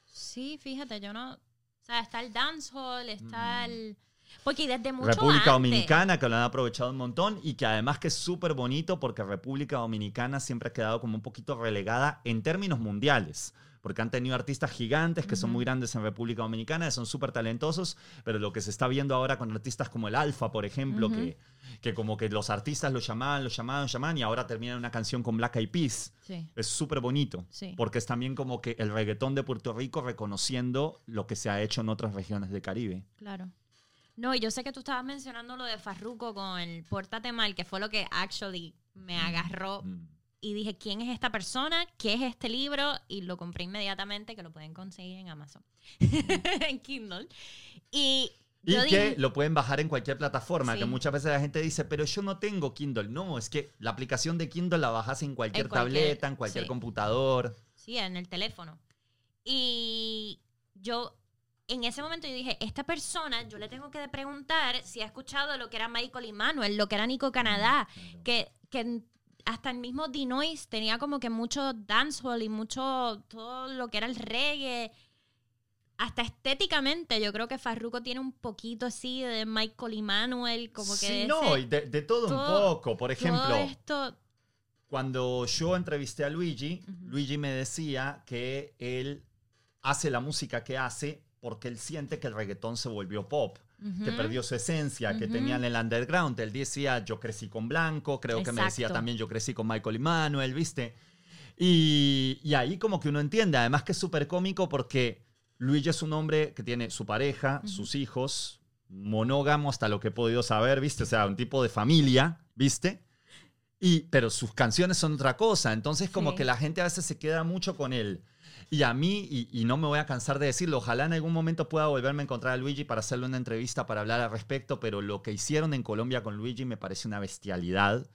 Sí, fíjate, yo no. O sea, está el dancehall, está Mm. el. Porque desde mucho República antes- Dominicana, que lo han aprovechado un montón y que además que es súper bonito porque República Dominicana siempre ha quedado como un poquito relegada en términos mundiales. Porque han tenido artistas gigantes que son Ujú. muy grandes en República Dominicana, que son súper talentosos, pero lo que se está viendo ahora con artistas como el Alfa, por ejemplo, Ujú. que, que como que los artistas lo llamaban, lo llamaban, lo llamaban y ahora terminan una canción con Black Eyed Peas. Sí, Es súper bonito. sí. Porque es también como que el reggaetón de Puerto Rico reconociendo lo que se ha hecho en otras regiones del Caribe. Claro. No, y yo sé que tú estabas mencionando lo de Farruko con el Pórtate Mal, que fue lo que actually me agarró Mm. Y dije, ¿quién es esta persona? ¿Qué es este libro? Y lo compré inmediatamente, que lo pueden conseguir en Amazon, en Kindle. Y Y yo que dije, lo pueden bajar en cualquier plataforma, Sí. que muchas veces la gente dice, pero yo no tengo Kindle. No, es que la aplicación de Kindle la bajas en cualquier, En cualquier- tableta, en cualquier sí. computador. sí, en el teléfono. Y yo, en ese momento yo dije, esta persona, yo le tengo que preguntar si ha escuchado lo que era Michael y Manuel, lo que era Nico Canadá, que, que hasta el mismo Dinois tenía como que mucho dancehall y mucho todo lo que era el reggae. Hasta estéticamente, yo creo que Farruko tiene un poquito así de Michael y Manuel, como que sí, de no, y de, de todo, todo- un poco. Por todo ejemplo, esto, cuando yo entrevisté a Luigi. Luigi me decía que él hace la música que hace porque él siente que el reggaetón se volvió pop. Que perdió su esencia, que Ujú. tenía en el underground. Él decía, yo crecí con Blanco, creo que me decía también, yo crecí con Michael y Manuel, ¿viste? Y, y ahí como que uno entiende, además que es súper cómico porque Luigi es un hombre que tiene su pareja, sus hijos, monógamo hasta lo que he podido saber, ¿viste? O sea, un tipo de familia, ¿viste? Y, pero sus canciones son otra cosa, entonces como Sí. que la gente a veces se queda mucho con él. Y a mí, y, y no me voy a cansar de decirlo, ojalá en algún momento pueda volverme a encontrar a Luigi para hacerle una entrevista para hablar al respecto, pero lo que hicieron en Colombia con Luigi me parece una bestialidad.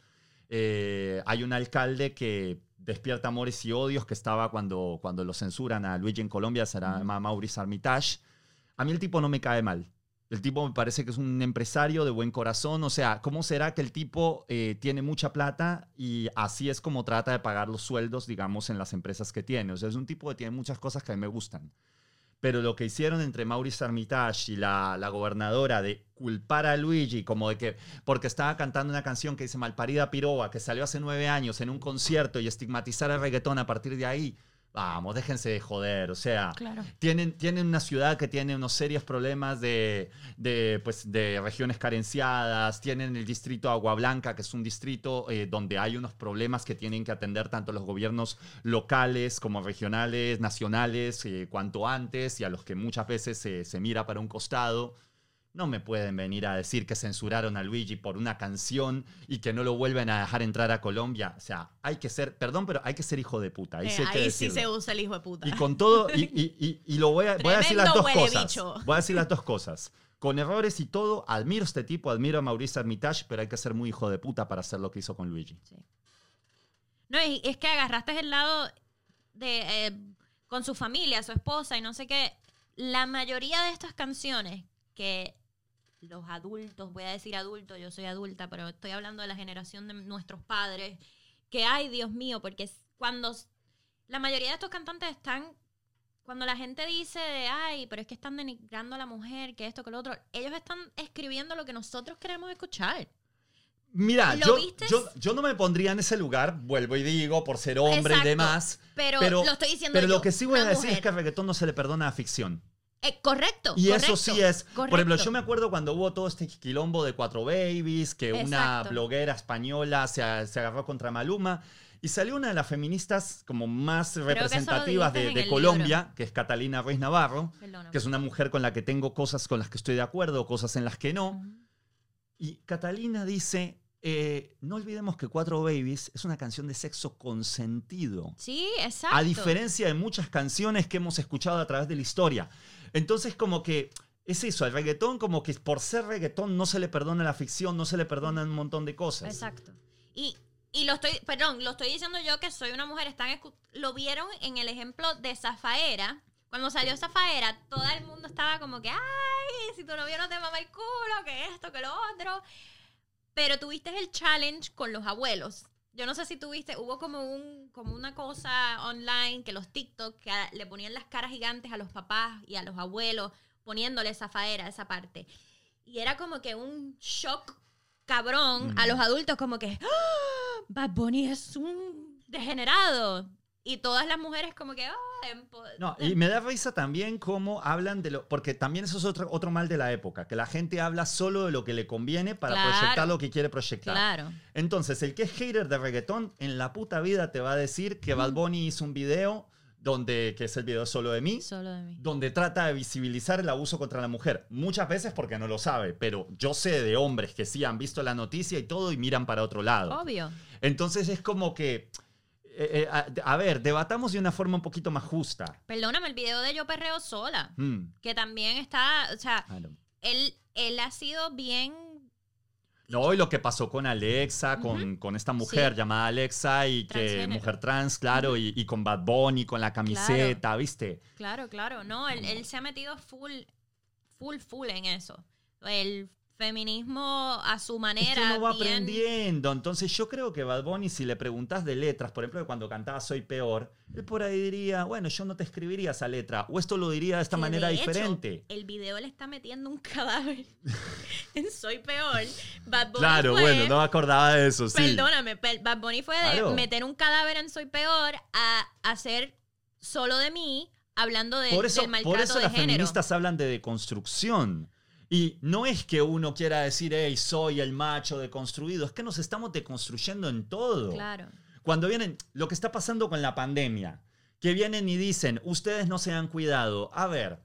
Eh, hay un alcalde que despierta amores y odios que estaba cuando, cuando lo censuran a Luigi en Colombia, se llama Maurice Armitage. A mí el tipo no me cae mal. El tipo me parece que es un empresario de buen corazón. O sea, ¿cómo será que el tipo eh, tiene mucha plata y así es como trata de pagar los sueldos, digamos, en las empresas que tiene? O sea, es un tipo que tiene muchas cosas que a mí me gustan. Pero lo que hicieron entre Maurice Armitage y la, la gobernadora de culpar a Luigi como de que, porque estaba cantando una canción que dice Malparida Piroba, que salió hace nueve años en un concierto y estigmatizar el reggaetón a partir de ahí, vamos, déjense de joder. O sea, Claro. tienen, tienen una ciudad que tiene unos serios problemas de, de, pues, de regiones carenciadas, tienen el distrito Agua Blanca, que es un distrito eh, donde hay unos problemas que tienen que atender tanto los gobiernos locales como regionales, nacionales, eh, cuanto antes, y a los que muchas veces se- se mira para un costado. No me pueden venir a decir que censuraron a Luigi por una canción y que no lo vuelven a dejar entrar a Colombia. O sea, hay que ser, perdón, pero hay que ser hijo de puta. Ahí, Eh, sí, hay que ahí sí se usa el hijo de puta. Y con todo, y, y- y- y lo voy a, voy a decir las dos cosas. bicho. Voy a decir las dos cosas. Con errores y todo, admiro a este tipo, admiro a Mauricio Armitage, pero hay que ser muy hijo de puta para hacer lo que hizo con Luigi. No, y es que agarraste el lado de eh, con su familia, su esposa y no sé qué. La mayoría de estas canciones que los adultos, voy a decir adultos, yo soy adulta, pero estoy hablando de la generación de nuestros padres, que ay, Dios mío, porque cuando la mayoría de estos cantantes están, cuando la gente dice de, ay, pero es que están denigrando a la mujer, que esto, que lo otro, ellos están escribiendo lo que nosotros queremos escuchar. Mira, ¿Lo yo, yo, yo no me pondría en ese lugar, vuelvo y digo, por ser hombre Exacto. y demás. Pero, Pero, lo estoy diciendo pero yo, lo que sí voy a decir es que al reggaetón no se le perdona a ficción. Eh, correcto. Y eso correcto, sí es. Por ejemplo, correcto. yo me acuerdo cuando hubo todo este quilombo de Cuatro Babies, que una bloguera española se, se agarró contra Maluma. Y salió una de las feministas como más representativas de, Colombia, que es Catalina Ruiz Navarro, Perdóname. que es una mujer con la que tengo cosas con las que estoy de acuerdo, cosas en las que no. Y Catalina dice, eh, no olvidemos que Cuatro Babies es una canción de sexo consentido. Sí, exacto. A diferencia de muchas canciones que hemos escuchado a través de la historia. Entonces, como que es eso, el reggaetón, como que por ser reggaetón no se le perdona la ficción, no se le perdona un montón de cosas. Exacto. Y, y lo estoy, perdón, lo estoy diciendo yo que soy una mujer, están lo vieron en el ejemplo de Zafaera. Cuando salió Zafaera, todo el mundo estaba como que, ay, si tu novio no te mama el culo, que esto, que lo otro. Pero tuviste el challenge con los abuelos. Yo no sé si tuviste, hubo como un como una cosa online que los TikTok que a- le ponían las caras gigantes a los papás y a los abuelos poniéndole zafaera a esa parte. Y era como que un shock cabrón a los adultos como que ¡Ah! Bad Bunny es un degenerado. Y todas las mujeres como que, "Ah, empo- No, y me da risa también cómo hablan de lo. Porque también eso es otro, otro mal de la época, que la gente habla solo de lo que le conviene para Claro. proyectar lo que quiere proyectar. Claro. Entonces, el que es hater de reggaetón, en la puta vida te va a decir que Bad Bunny hizo un video donde, que es el video solo de mí, Solo de mí. donde trata de visibilizar el abuso contra la mujer. Muchas veces porque no lo sabe, pero yo sé de hombres que sí han visto la noticia y todo y miran para otro lado. Obvio. Entonces es como que, eh, eh, a, a ver, debatamos de una forma un poquito más justa. Perdóname, el video de Yo Perreo Sola, Mm, que también está, o sea, él, él ha sido bien... No, y lo que pasó con Alexa, con, con esta mujer Sí. llamada Alexa y que mujer trans, claro, y, y con Bad Bunny, con la camiseta, ¿viste? Claro, claro, no, él, él se ha metido full, full, full en eso. El feminismo a su Es manera. que uno va bien- aprendiendo. Entonces yo creo que Bad Bunny, si le preguntas de letras, por ejemplo, cuando cantaba Soy Peor, él por ahí diría, bueno, yo no te escribiría esa letra. O esto lo diría de esta que manera de hecho, diferente. el video le está metiendo un cadáver en Soy Peor. Bad Bunny Claro, fue- bueno, no me acordaba de eso, sí. Perdóname, pe- Bad Bunny fue de Claro. meter un cadáver en Soy Peor a hacer solo de mí, hablando de, por eso, del maltrato por eso de las género. feministas hablan de deconstrucción. Y no es que uno quiera decir, hey, soy el macho deconstruido, es que nos estamos deconstruyendo en todo. Claro. Cuando vienen, lo que está pasando con la pandemia, que vienen y dicen, ustedes no se han cuidado. A ver,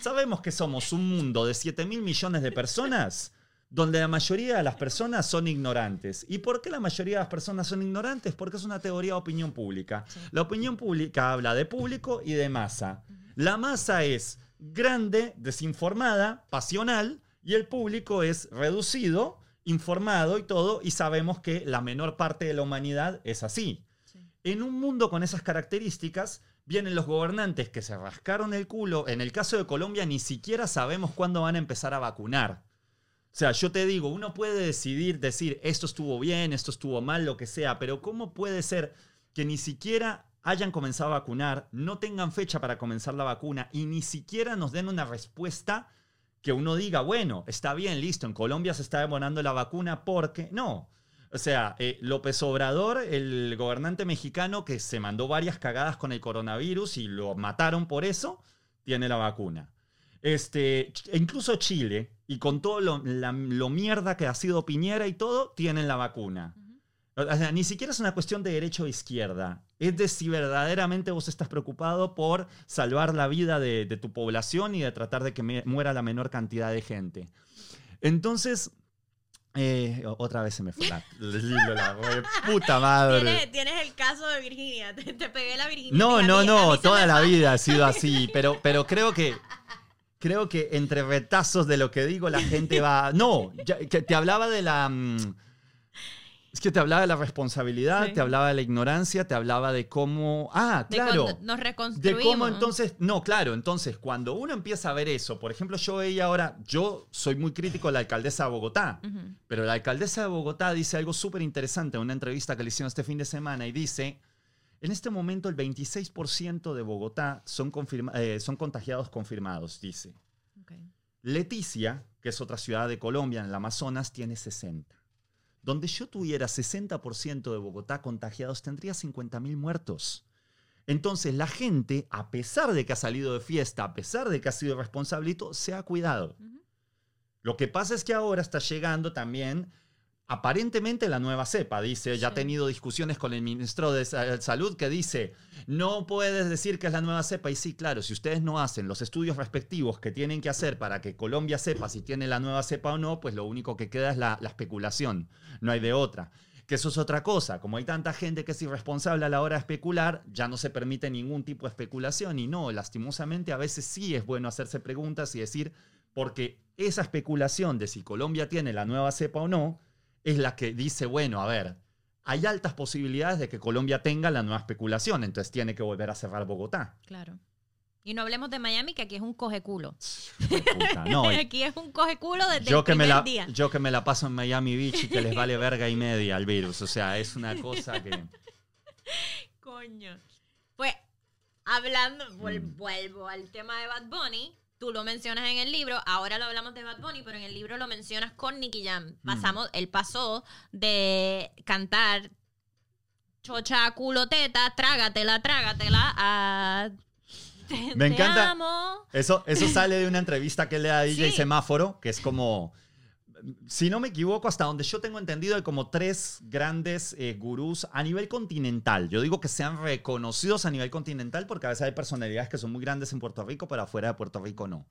sabemos que somos un mundo de 7 mil millones de personas donde la mayoría de las personas son ignorantes. ¿Y por qué la mayoría de las personas son ignorantes? Porque es una teoría de opinión pública. Sí. La opinión pública habla de público y de masa. La masa es grande, desinformada, pasional, y el público es reducido, informado y todo, y sabemos que la menor parte de la humanidad es así. Sí. En un mundo con esas características, vienen los gobernantes que se rascaron el culo. En el caso de Colombia, ni siquiera sabemos cuándo van a empezar a vacunar. O sea, yo te digo, uno puede decidir, decir, esto estuvo bien, esto estuvo mal, lo que sea, pero ¿cómo puede ser que ni siquiera hayan comenzado a vacunar, no tengan fecha para comenzar la vacuna y ni siquiera nos den una respuesta que uno diga, bueno, está bien, listo, en Colombia se está demorando la vacuna porque no. O sea, eh, López Obrador, el gobernante mexicano que se mandó varias cagadas con el coronavirus y lo mataron por eso, tiene la vacuna. Este, e incluso Chile, y con todo la- lo mierda que ha sido Piñera y todo, tienen la vacuna. Ujú. O sea, ni siquiera es una cuestión de derecha o izquierda. Es de si verdaderamente vos estás preocupado por salvar la vida de, de tu población y de tratar de que muera la menor cantidad de gente. Entonces, eh, otra vez se me fue la, puta madre. Tienes, tienes el caso de Virginia. Te, te pegué la Virginia. No, no, mí- no, toda la va. vida ha sido así, pero, pero creo que creo que entre retazos de lo que digo la gente va. No, ya- que te hablaba de la. mm, Es que te hablaba de la responsabilidad, Sí. te hablaba de la ignorancia, te hablaba de cómo. Ah, De claro. cuando nos De reconstruimos. cómo entonces, no, claro, entonces cuando uno empieza a ver eso, por ejemplo, yo veía ahora, yo soy muy crítico de la alcaldesa de Bogotá, pero la alcaldesa de Bogotá dice algo súper interesante en una entrevista que le hicieron este fin de semana y dice, en este momento el 26% de Bogotá son, confirma- eh, son contagiados confirmados, dice. Leticia, que es otra ciudad de Colombia en el Amazonas, tiene 60. Donde yo tuviera 60% de Bogotá contagiados, tendría 50.000 muertos. Entonces la gente, a pesar de que ha salido de fiesta, a pesar de que ha sido responsablito, se ha cuidado. Lo que pasa es que ahora está llegando también, aparentemente, la nueva cepa. Dice, ya ha tenido discusiones con el ministro de Sa- Salud que dice, no puedes decir que es la nueva cepa. Y sí, claro, si ustedes no hacen los estudios respectivos que tienen que hacer para que Colombia sepa si tiene la nueva cepa o no, pues lo único que queda es la, la especulación. No hay de otra. Que eso es otra cosa. Como hay tanta gente que es irresponsable a la hora de especular, ya no se permite ningún tipo de especulación. Y no, lastimosamente, a veces sí es bueno hacerse preguntas y decir, porque esa especulación de si Colombia tiene la nueva cepa o no, es la que dice, bueno, a ver, hay altas posibilidades de que Colombia tenga la nueva especulación, entonces tiene que volver a cerrar Bogotá. Claro. Y no hablemos de Miami, que aquí es un coge culo. Puta, no, aquí es un coge culo desde yo el que, me la, día. yo que me la paso en Miami Beach y que les vale verga y media al virus, o sea, es una cosa que... Coño. Pues, hablando, vuel- Mm. vuelvo al tema de Bad Bunny. Tú lo mencionas en el libro, ahora lo hablamos de Bad Bunny, pero en el libro lo mencionas con Nicky Jam. Mm. Pasamos, él pasó de cantar chocha, culo, teta, trágatela, trágatela, a... Te, Me te encanta. amo. Eso, eso sale de una entrevista que le da a DJ Sí. Semáforo, que es como, si no me equivoco, hasta donde yo tengo entendido, hay como tres grandes eh, gurús a nivel continental. Yo digo que sean reconocidos a nivel continental porque a veces hay personalidades que son muy grandes en Puerto Rico, pero afuera de Puerto Rico no.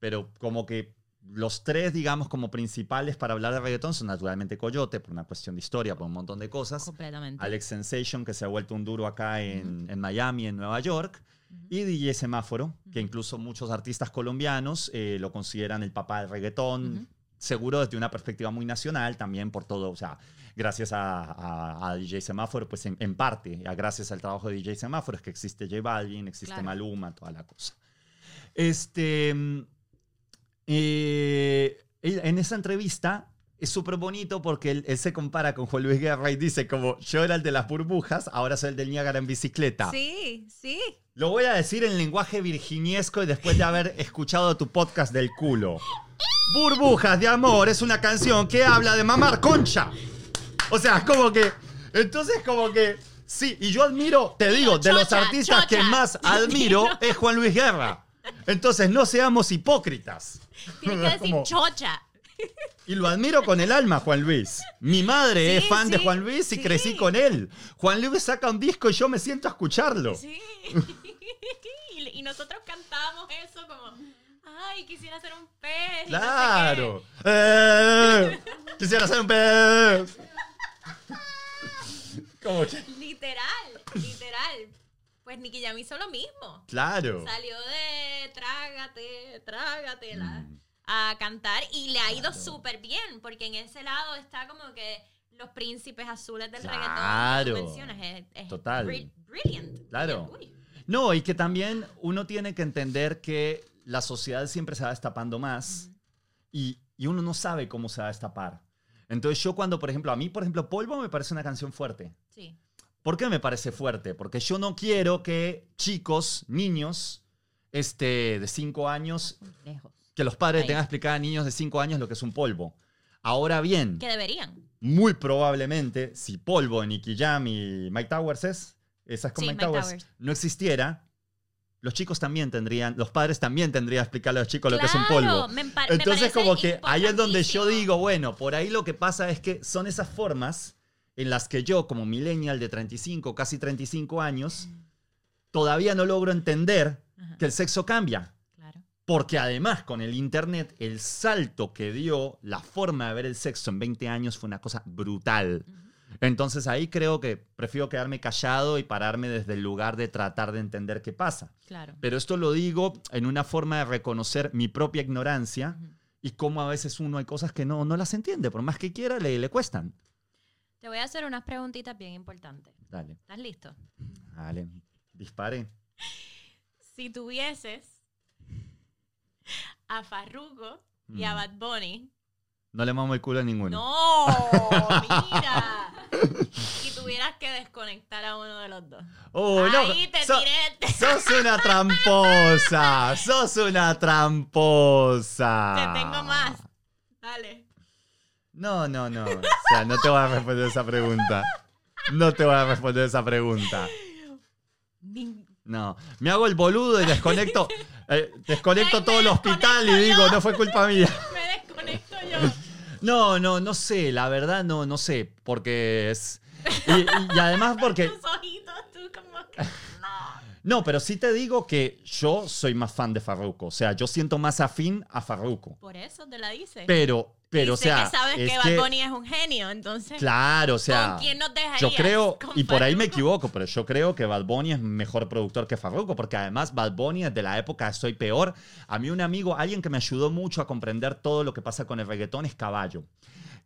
Pero como que los tres, digamos, como principales para hablar de reggaetón son naturalmente Coyote, por una cuestión de historia, por un montón de cosas. Completamente. Alex Sensation, que se ha vuelto un duro acá en, en Miami, en Nueva York. Y DJ Semáforo, que incluso muchos artistas colombianos eh, lo consideran el papá del reggaetón. Seguro desde una perspectiva muy nacional, también por todo, o sea, gracias a, a- a DJ Semáforo, pues en, en parte, gracias al trabajo de DJ Semáforo, es que existe J Balvin, existe Claro. Maluma, toda la cosa. Este. mm, eh, en esa entrevista es súper bonito porque él, él se compara con Juan Luis Guerra y dice como yo era el de las burbujas, ahora soy el del Niágara en bicicleta. Sí, sí. Lo voy a decir en lenguaje virginiesco y después de haber escuchado tu podcast del culo. Burbujas de amor es una canción que habla de mamar concha. O sea, como que. Entonces, como que. Sí, y yo admiro, te digo, de los artistas que más admiro es Juan Luis Guerra. Entonces, no seamos hipócritas. Tienes que decir chocha. Y lo admiro con el alma, Juan Luis. Mi madre Sí, es fan de Juan Luis y sí. crecí con él. Juan Luis saca un disco y yo me siento a escucharlo. Sí. y, nosotros cantábamos eso como, ay, quisiera ser un pez. y no sé Claro. Eh, quisiera ser un pez. Como que-. Literal, literal. Pues Nicky Jam hizo lo mismo. Claro. Salió de trágate, trágatela Mm. A cantar y le ha ido súper bien, porque en ese lado está como que los príncipes azules del reggaetón. Claro. que tú mencionas, es, es Total. bri- brilliant. Claro. No, y que también uno tiene que entender que la sociedad siempre se va destapando más y, y uno no sabe cómo se va a destapar. Entonces yo cuando, por ejemplo, a mí, por ejemplo, Polvo me parece una canción fuerte. Sí. ¿Por qué me parece fuerte? Porque yo no quiero que chicos, niños, este, de 5 años, Lejos. Que los padres Ahí. tengan que explicar a niños de 5 años lo que es un polvo. Ahora bien, Que deberían. muy probablemente, si Polvo, Nicky Jam y Mike Towers es, esa es con Sí, Mike, Mike Towers, Towers. no existiera, los chicos también tendrían, los padres también tendrían que explicarle a los chicos lo que es un Claro, polvo. me pa- me Entonces, parece como que ahí es donde yo importantísimo. digo, bueno, por ahí lo que pasa es que son esas formas en las que yo, como millennial de 35, casi 35 años, todavía no logro entender Ajá, que el sexo cambia. Porque además con el Internet, el salto que dio la forma de ver el sexo en 20 años fue una cosa brutal. Entonces ahí creo que prefiero quedarme callado y pararme desde el lugar de tratar de entender qué pasa. Claro. Pero esto lo digo en una forma de reconocer mi propia ignorancia y cómo a veces uno hay cosas que no, no las entiende, por más que quiera, le, le cuestan. Te voy a hacer unas preguntitas bien importantes. Dale, ¿Estás listo? dale, dispare. Si tuvieses a Farruko y a Mm. Bad Bunny. No le mamo el culo a ninguno. ¡No! ¡Mira! y tuvieras que desconectar a uno de los dos. Oh, no, Ahí te so- tiré. Sos una tramposa, sos una tramposa. Te tengo más. Dale. No, no, no. O sea, no te voy a responder esa pregunta. No te voy a responder esa pregunta. No. Me hago el boludo y desconecto. eh, desconecto todo el hospital y digo, yo. no fue culpa mía. Me desconecto yo. No, no, no sé. La verdad, no, no sé. Porque es. Y, y además porque. Tus ojitos, tú como que. No. No, pero sí te digo que yo soy más fan de Farruko. O sea, yo siento más afín a Farruko. Por eso te la dice. Pero, pero, o sea. que sabes es que Bad Bunny es un genio, entonces. Claro, o sea. ¿Con quién nos dejarías? Yo creo, ¿Con y por ahí me equivoco, pero yo creo que Bad Bunny es mejor productor que Farruko, porque además Bad Bunny es de la época Soy Peor. A mí un amigo, alguien que me ayudó mucho a comprender todo lo que pasa con el reggaetón es Caballo.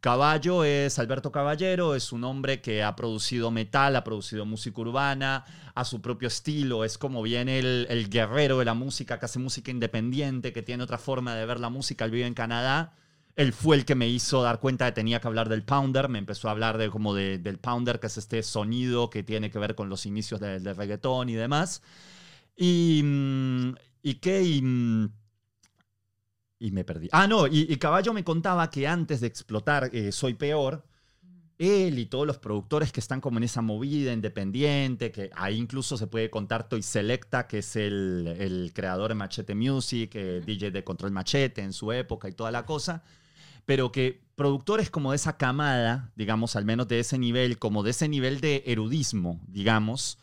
Caballo es Alberto Caballero, es un hombre que ha producido metal, ha producido música urbana, a su propio estilo, es como viene el, el guerrero de la música, que hace música independiente, que tiene otra forma de ver la música, él vive en Canadá. Él fue el que me hizo dar cuenta de que tenía que hablar del pounder, me empezó a hablar de, como de- del pounder, que es este sonido que tiene que ver con los inicios de- del reggaetón y demás. Y, mm, y qué... Y, mm, y me perdí. Ah, no, y, y Caballo me contaba que antes de explotar eh, Soy Peor, él y todos los productores que están como en esa movida independiente, que ahí incluso se puede contar Toy Selecta, que es el, el creador de Machete Music, eh. DJ de Control Machete en su época y toda la cosa, pero que productores como de esa camada, digamos, al menos de ese nivel, como de ese nivel de erudismo, digamos,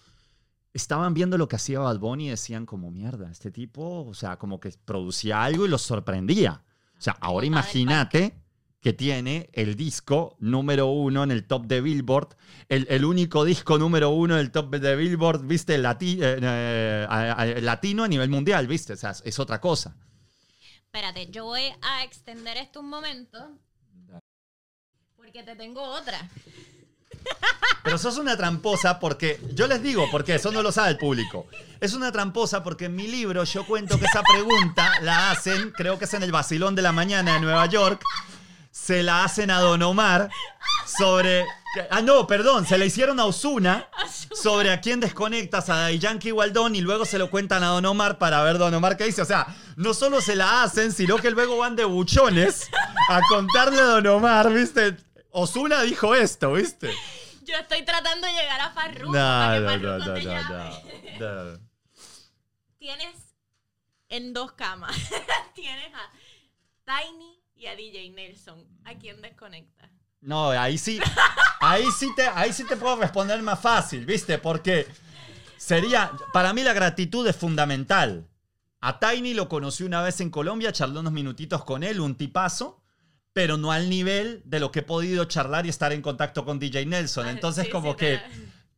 estaban viendo lo que hacía Bad Bunny y decían como, mierda, este tipo, o sea, como que producía algo y los sorprendía. O sea, ahora imagínate que tiene el disco número uno en el top de Billboard, el, el único disco número uno en el top de Billboard, viste, lati- eh, eh, latino a nivel mundial, viste, o sea, es otra cosa. Espérate, yo voy a extender esto un momento. Porque te tengo otra. Pero sos una tramposa porque, yo les digo, porque eso no lo sabe el público. Es una tramposa porque en mi libro yo cuento que esa pregunta la hacen, creo que es en el Basilón de la Mañana de Nueva York, se la hacen a Don Omar sobre... Ah, no, perdón, se la hicieron a Osuna sobre a quién desconectas a Daddy Yankee Waldón y luego se lo cuentan a Don Omar para ver Don Omar qué dice. O sea, no solo se la hacen, sino que luego van de buchones a contarle a Don Omar, ¿viste? Osuna dijo esto, ¿viste? Yo estoy tratando de llegar a Farruko No, para que no, Farruko no, no, te no, llame. no, no. Tienes en dos camas. Tienes a Tiny y a DJ Nelson. ¿A quién desconectas? No, ahí sí, ahí sí te, ahí sí te puedo responder más fácil, ¿viste? Porque sería, para mí la gratitud es fundamental. A Tiny lo conocí una vez en Colombia, charlé unos minutitos con él, un tipazo, pero no al nivel de lo que he podido charlar y estar en contacto con DJ Nelson. Entonces Sí, como sí, que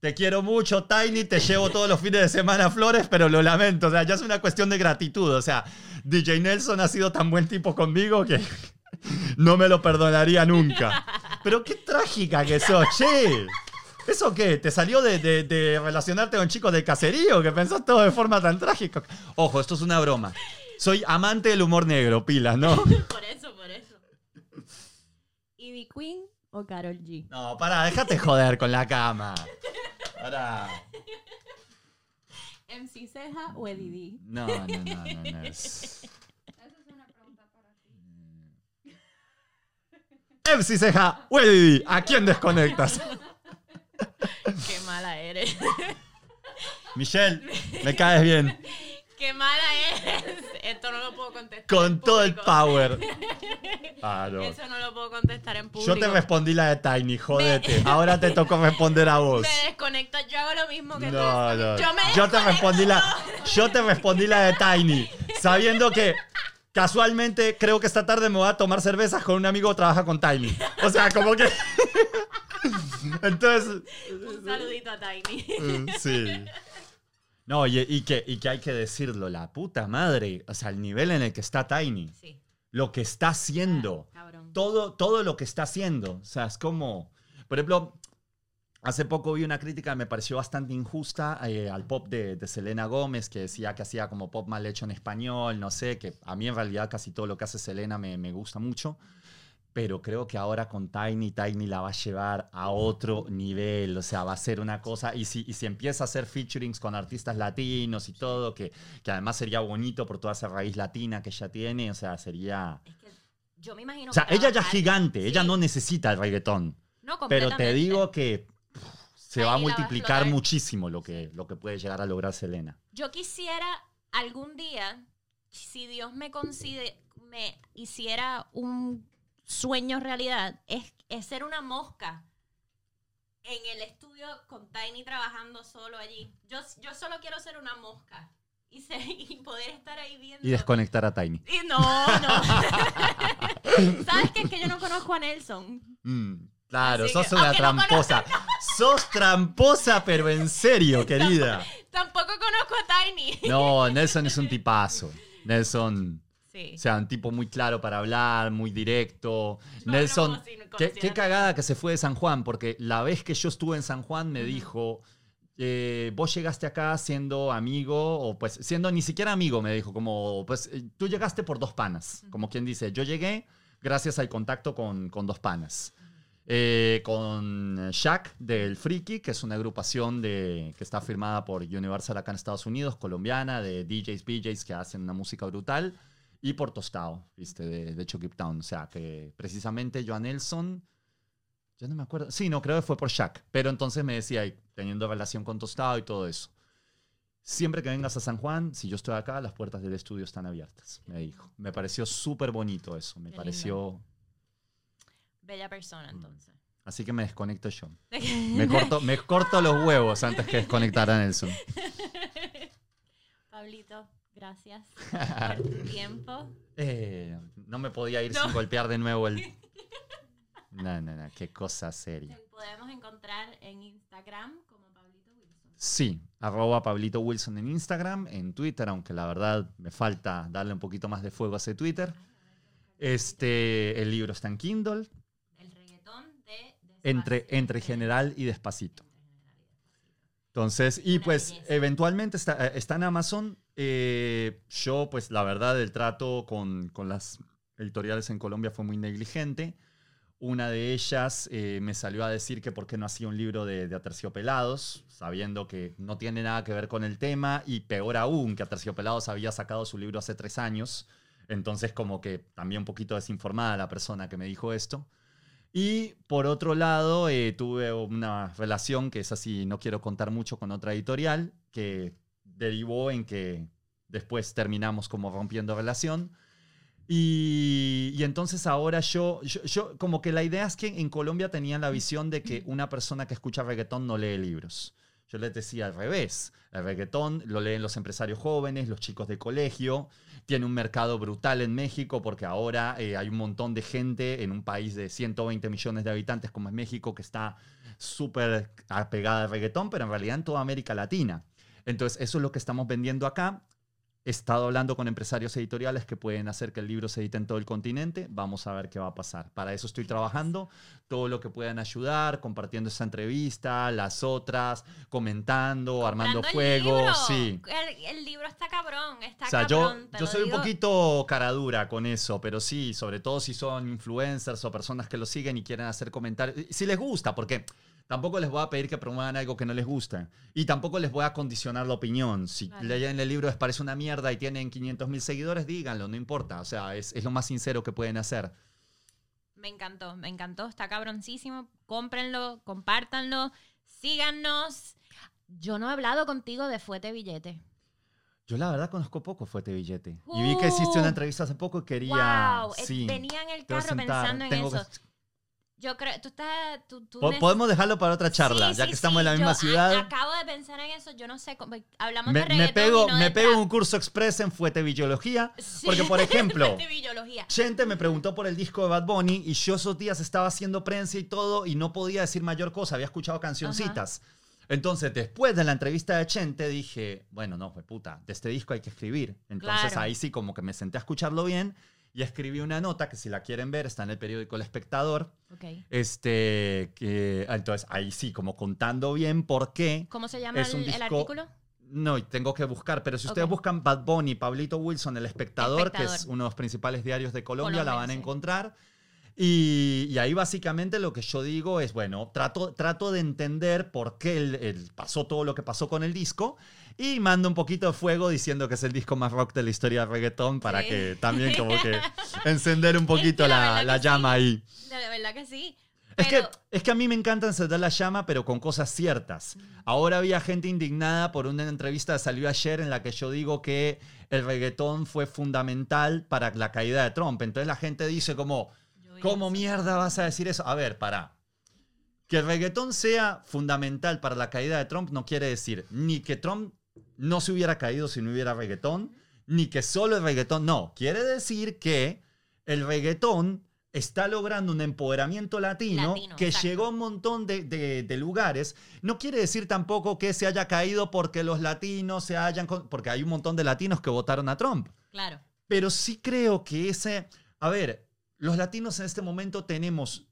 te quiero mucho, Tiny, te llevo todos los fines de semana flores, pero lo lamento, o sea, ya es una cuestión de gratitud, o sea, DJ Nelson ha sido tan buen tipo conmigo que no me lo perdonaría nunca. Pero qué trágica que sos, che. ¿Eso qué? ¿Te salió de, de- de relacionarte con chicos del caserío? Que pensás todo de forma tan trágica. Ojo, esto es una broma. Soy amante del humor negro, pilas, ¿no? Por eso, por eso. ¿Ivy Queen o Carol G? No, pará, déjate joder con la cama. Pará. ¿MC Ceja o Eddie? No, no, no, no, no. es- MC Ceja, Weddy, ¿a quién desconectas? Qué mala eres. Michelle, me caes bien. Qué mala eres. Esto no lo puedo contestar. Con en todo el power. Ah, no. Eso no lo puedo contestar en público. Yo te respondí la de Tiny, jodete. Ahora te tocó responder a vos. Me desconecto. Yo hago lo mismo que No, tú. no. Yo me Yo te respondí la, yo te respondí la de Tiny, sabiendo que Casualmente, creo que esta tarde me voy a tomar cervezas con un amigo que trabaja con Tiny. O sea, como que. Entonces. Un saludito a Tiny. Sí. No, y, y que, y que hay que decirlo, la puta madre. O sea, el nivel en el que está Tiny. Sí. Lo que está haciendo. Cabrón. todo, todo lo que está haciendo. O sea, es como, por ejemplo, hace poco vi una crítica que me pareció bastante injusta eh, al pop de, de Selena Gómez, que decía que hacía como pop mal hecho en español, no sé, que a mí en realidad casi todo lo que hace Selena me, me gusta mucho. Pero creo que ahora con Tiny, Tiny la va a llevar a otro nivel. O sea, va a ser una cosa. Y si, y si empieza a hacer featurings con artistas latinos y todo, que, que además sería bonito por toda esa raíz latina que ella tiene, o sea, sería. Es que yo me imagino O sea, que ella ya es gigante, ella no necesita el reggaetón. No, Pero te digo que pff, se va a va multiplicar muchísimo lo que, lo que puede llegar a lograr Selena. Yo quisiera algún día, si Dios me concede, me hiciera un sueño realidad, es, es ser una mosca en el estudio con Tiny trabajando solo allí. Yo, yo solo quiero ser una mosca y, poder estar ahí viendo. Y desconectar a Tiny. Y no, no. ¿Sabes qué? Es que yo no conozco a Nelson. Mm, claro, Así sos que, una no tramposa. sos tramposa, pero en serio, querida. Tampoco conozco a Tiny. No, Nelson es un tipazo. Nelson, Sí. o sea, un tipo muy claro para hablar, muy directo. No, Nelson, no, qué, qué cagada que se fue de San Juan, porque la vez que yo estuve en San Juan me Ujú. dijo, eh, vos llegaste acá siendo amigo, o pues siendo ni siquiera amigo, me dijo, como, pues eh, tú llegaste por dos panas, como quien dice, yo llegué gracias al contacto con, con dos panas. Eh, con Shaq del Freaky, que es una agrupación de, que está firmada por Universal acá en Estados Unidos, colombiana, de DJs, BJs que hacen una música brutal. Y por Tostado, ¿viste? De, de Chucky Town. O sea, que precisamente Joan Nelson, yo no me acuerdo. Sí, no, creo que fue por Shaq. Pero entonces me decía, teniendo relación con Tostado y todo eso. Siempre que vengas a San Juan, si yo estoy acá, las puertas del estudio están abiertas, me dijo. Me pareció súper bonito eso. Me Qué pareció. Bella persona, entonces. Así que me desconecto yo. Me corto, me corto los huevos antes que desconectar a Nelson. Pablito, gracias por tu tiempo. Eh, no me podía ir No. sin golpear de nuevo el. No, no, no, qué cosa seria. Te podemos encontrar en Instagram como Pablito Wilson. Sí, arroba Pablito Wilson en Instagram, en Twitter, aunque la verdad me falta darle un poquito más de fuego a ese Twitter. Este, el libro está en Kindle, El reggaetón de Despacito. entre general y despacito. Entre general y Despacito. Entonces, y pues eventualmente está, eh, está en Amazon. Eh, yo, pues la verdad, el trato con, con las editoriales en Colombia fue muy negligente. Una de ellas eh, me salió a decir que por qué no hacía un libro de, Aterciopelados, sabiendo que no tiene nada que ver con el tema, y peor aún, que Aterciopelados había sacado su libro hace tres años. Entonces, como que también un poquito desinformada la persona que me dijo esto. Y por otro lado, eh, tuve una relación que es así, no quiero contar mucho con otra editorial, que derivó en que después terminamos como rompiendo relación. Y, y entonces ahora yo, yo, yo- como que la idea es que en Colombia tenían la visión de que una persona que escucha reggaetón no lee libros. Yo les decía al revés, el reggaetón lo leen los empresarios jóvenes, los chicos de colegio, tiene un mercado brutal en México porque ahora eh, hay un montón de gente en un país de 120 millones de habitantes como es México que está súper apegada al reggaetón, pero en realidad en toda América Latina. Entonces eso es lo que estamos vendiendo acá. He estado hablando con empresarios editoriales que pueden hacer que el libro se edite en todo el continente. Vamos a ver qué va a pasar. Para eso estoy trabajando. Todo lo que puedan ayudar, compartiendo esa entrevista, las otras, comentando, armando libro. Sí. El, el libro está cabrón, está O sea, yo, cabrón. yo lo soy un digo. poquito caradura con eso, pero sí, sobre todo si son influencers o personas que lo siguen y quieren hacer comentarios. Si les gusta, porque tampoco les voy a pedir que promuevan algo que no les gusta. Y tampoco les voy a condicionar la opinión. Si Vale. leen el libro les parece una mierda y tienen 500 mil seguidores, díganlo, no importa. O sea, es, es lo más sincero que pueden hacer. Me encantó, me encantó, está cabroncísimo. Cómprenlo, compártanlo, síganos. Yo no he hablado contigo de Fuete Billete. Yo la verdad conozco poco Fuete Billete. Y vi que hiciste Uh. una entrevista hace poco y quería... wow, eh, sí, en el carro pensando en tengo eso. que- Yo creo, tú estás, tú, tú Podemos dejarlo para otra charla, Sí, ya sí, que estamos en la sí, misma yo a- ciudad. acabo de pensar en eso, yo no sé, cómo- hablamos Me, de me reggaetón pego, y no me de pego un curso express en fuetebiología. Sí. Porque, por ejemplo, gente me preguntó por el disco de Bad Bunny y yo esos días estaba haciendo prensa y todo y no podía decir mayor cosa, había escuchado cancioncitas. Entonces, después de la entrevista de Chente, dije, bueno, no, fue puta, de este disco hay que escribir. Entonces Claro. ahí sí como que me senté a escucharlo bien y escribí una nota que si la quieren ver está en el periódico El Espectador. Este, que, entonces ahí sí, como contando bien por qué. ¿Cómo se llama Es un el, el disco- artículo? No, tengo que buscar, pero si ustedes buscan Bad Bunny, Pablito Wilson, El Espectador, que es uno de los principales diarios de Colombia, la van a encontrar. Y, y ahí básicamente lo que yo digo es, bueno, trato, trato de entender por qué el- el- pasó todo lo que pasó con el disco y mando un poquito de fuego diciendo que es el disco más rock de la historia del reggaetón para Sí. que también como que encender un poquito la la, la llama sí. ahí. De verdad que sí. Es que, es que a mí me encanta encender la llama, pero con cosas ciertas. Ahora había gente indignada por una entrevista que salió ayer en la que yo digo que el reggaetón fue fundamental para la caída de Trump. Entonces la gente dice como, ¿cómo mierda vas a decir eso? A ver, para. Que el reggaetón sea fundamental para la caída de Trump no quiere decir ni que Trump no se hubiera caído si no hubiera reggaetón, ni que solo el reggaetón. No, quiere decir que el reggaetón está logrando un empoderamiento latino, Latino, que exacto. llegó a un montón de, de- de lugares. No quiere decir tampoco que se haya caído porque los latinos se hayan... Porque hay un montón de latinos que votaron a Trump. Claro. Pero sí creo que ese... A ver, los latinos en este momento tenemos,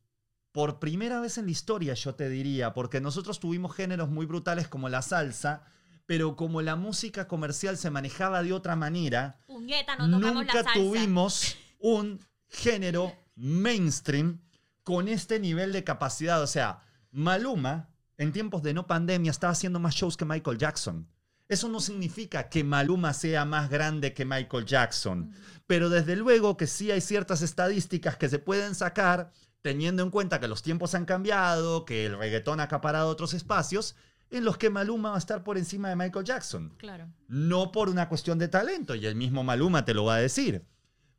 por primera vez en la historia, yo te diría, porque nosotros tuvimos géneros muy brutales como la salsa, pero como la música comercial se manejaba de otra manera, Puñeta, no nunca tuvimos un género mainstream con este nivel de capacidad. O sea, Maluma, en tiempos de no pandemia, estaba haciendo más shows que Michael Jackson. Eso no significa que Maluma sea más grande que Michael Jackson, pero desde luego que sí hay ciertas estadísticas que se pueden sacar teniendo en cuenta que los tiempos han cambiado, que el reggaetón ha acaparado otros espacios, en los que Maluma va a estar por encima de Michael Jackson Claro. no por una cuestión de talento, y el mismo Maluma te lo va a decir.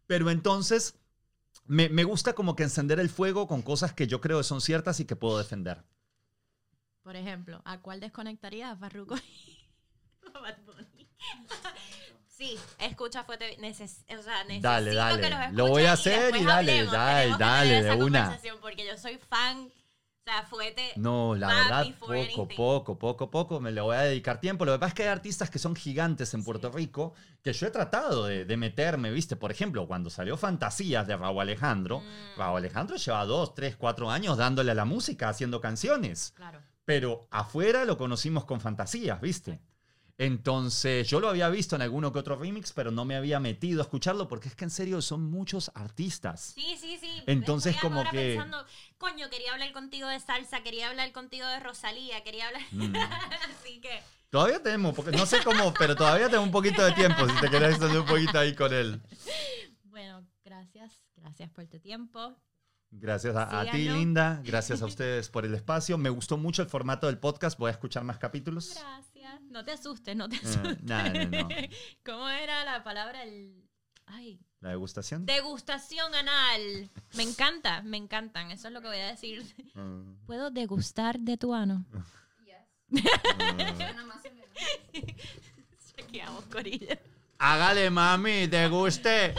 Pero entonces, me, me gusta como que encender el fuego con cosas que yo creo que son ciertas y que puedo defender. Por ejemplo, ¿a cuál desconectarías, Farruko? Bad Bunny. Sí, escucha fuerte. Neces o sea, necesito Dale, dale. que los Lo voy a hacer y dale, hablemos. dale, Tenemos dale, de una. Porque yo soy fan. O sea, fuerte. No, la verdad, poco, anything. poco, poco, poco, me le voy a dedicar tiempo. Lo que pasa es que hay artistas que son gigantes en Puerto Rico que yo he tratado de, de meterme, ¿viste? Por ejemplo, cuando salió Fantasías de Raúl Alejandro, Mm. Raúl Alejandro lleva dos, tres, cuatro años dándole a la música, haciendo canciones. Claro. pero afuera lo conocimos con fantasías, ¿viste? Entonces, yo lo había visto en alguno que otro remix, pero no me había metido a escucharlo porque es que en serio son muchos artistas. Sí, sí, sí. Entonces, Estoy como que- pensando, coño, quería hablar contigo de salsa, quería hablar contigo de Rosalía, quería hablar. Mm. Así que. Todavía tenemos, porque no sé cómo, pero todavía tengo un poquito de tiempo si te querés extender un poquito ahí con él. Bueno, gracias. Gracias por tu tiempo. Gracias a, a ti. Linda. Gracias a ustedes por el espacio. Me gustó mucho el formato del podcast. Voy a escuchar más capítulos. Gracias. No te asustes, no te Eh, asustes. no, no, no. ¿Cómo era la palabra? El... Ay, ¿La degustación? degustación anal. Me encanta, me encantan. Eso es lo que voy a decir. Mm, ¿Puedo degustar de tu ano? Yes. menos. Chequeamos, Corilla. Hágale, mami, deguste.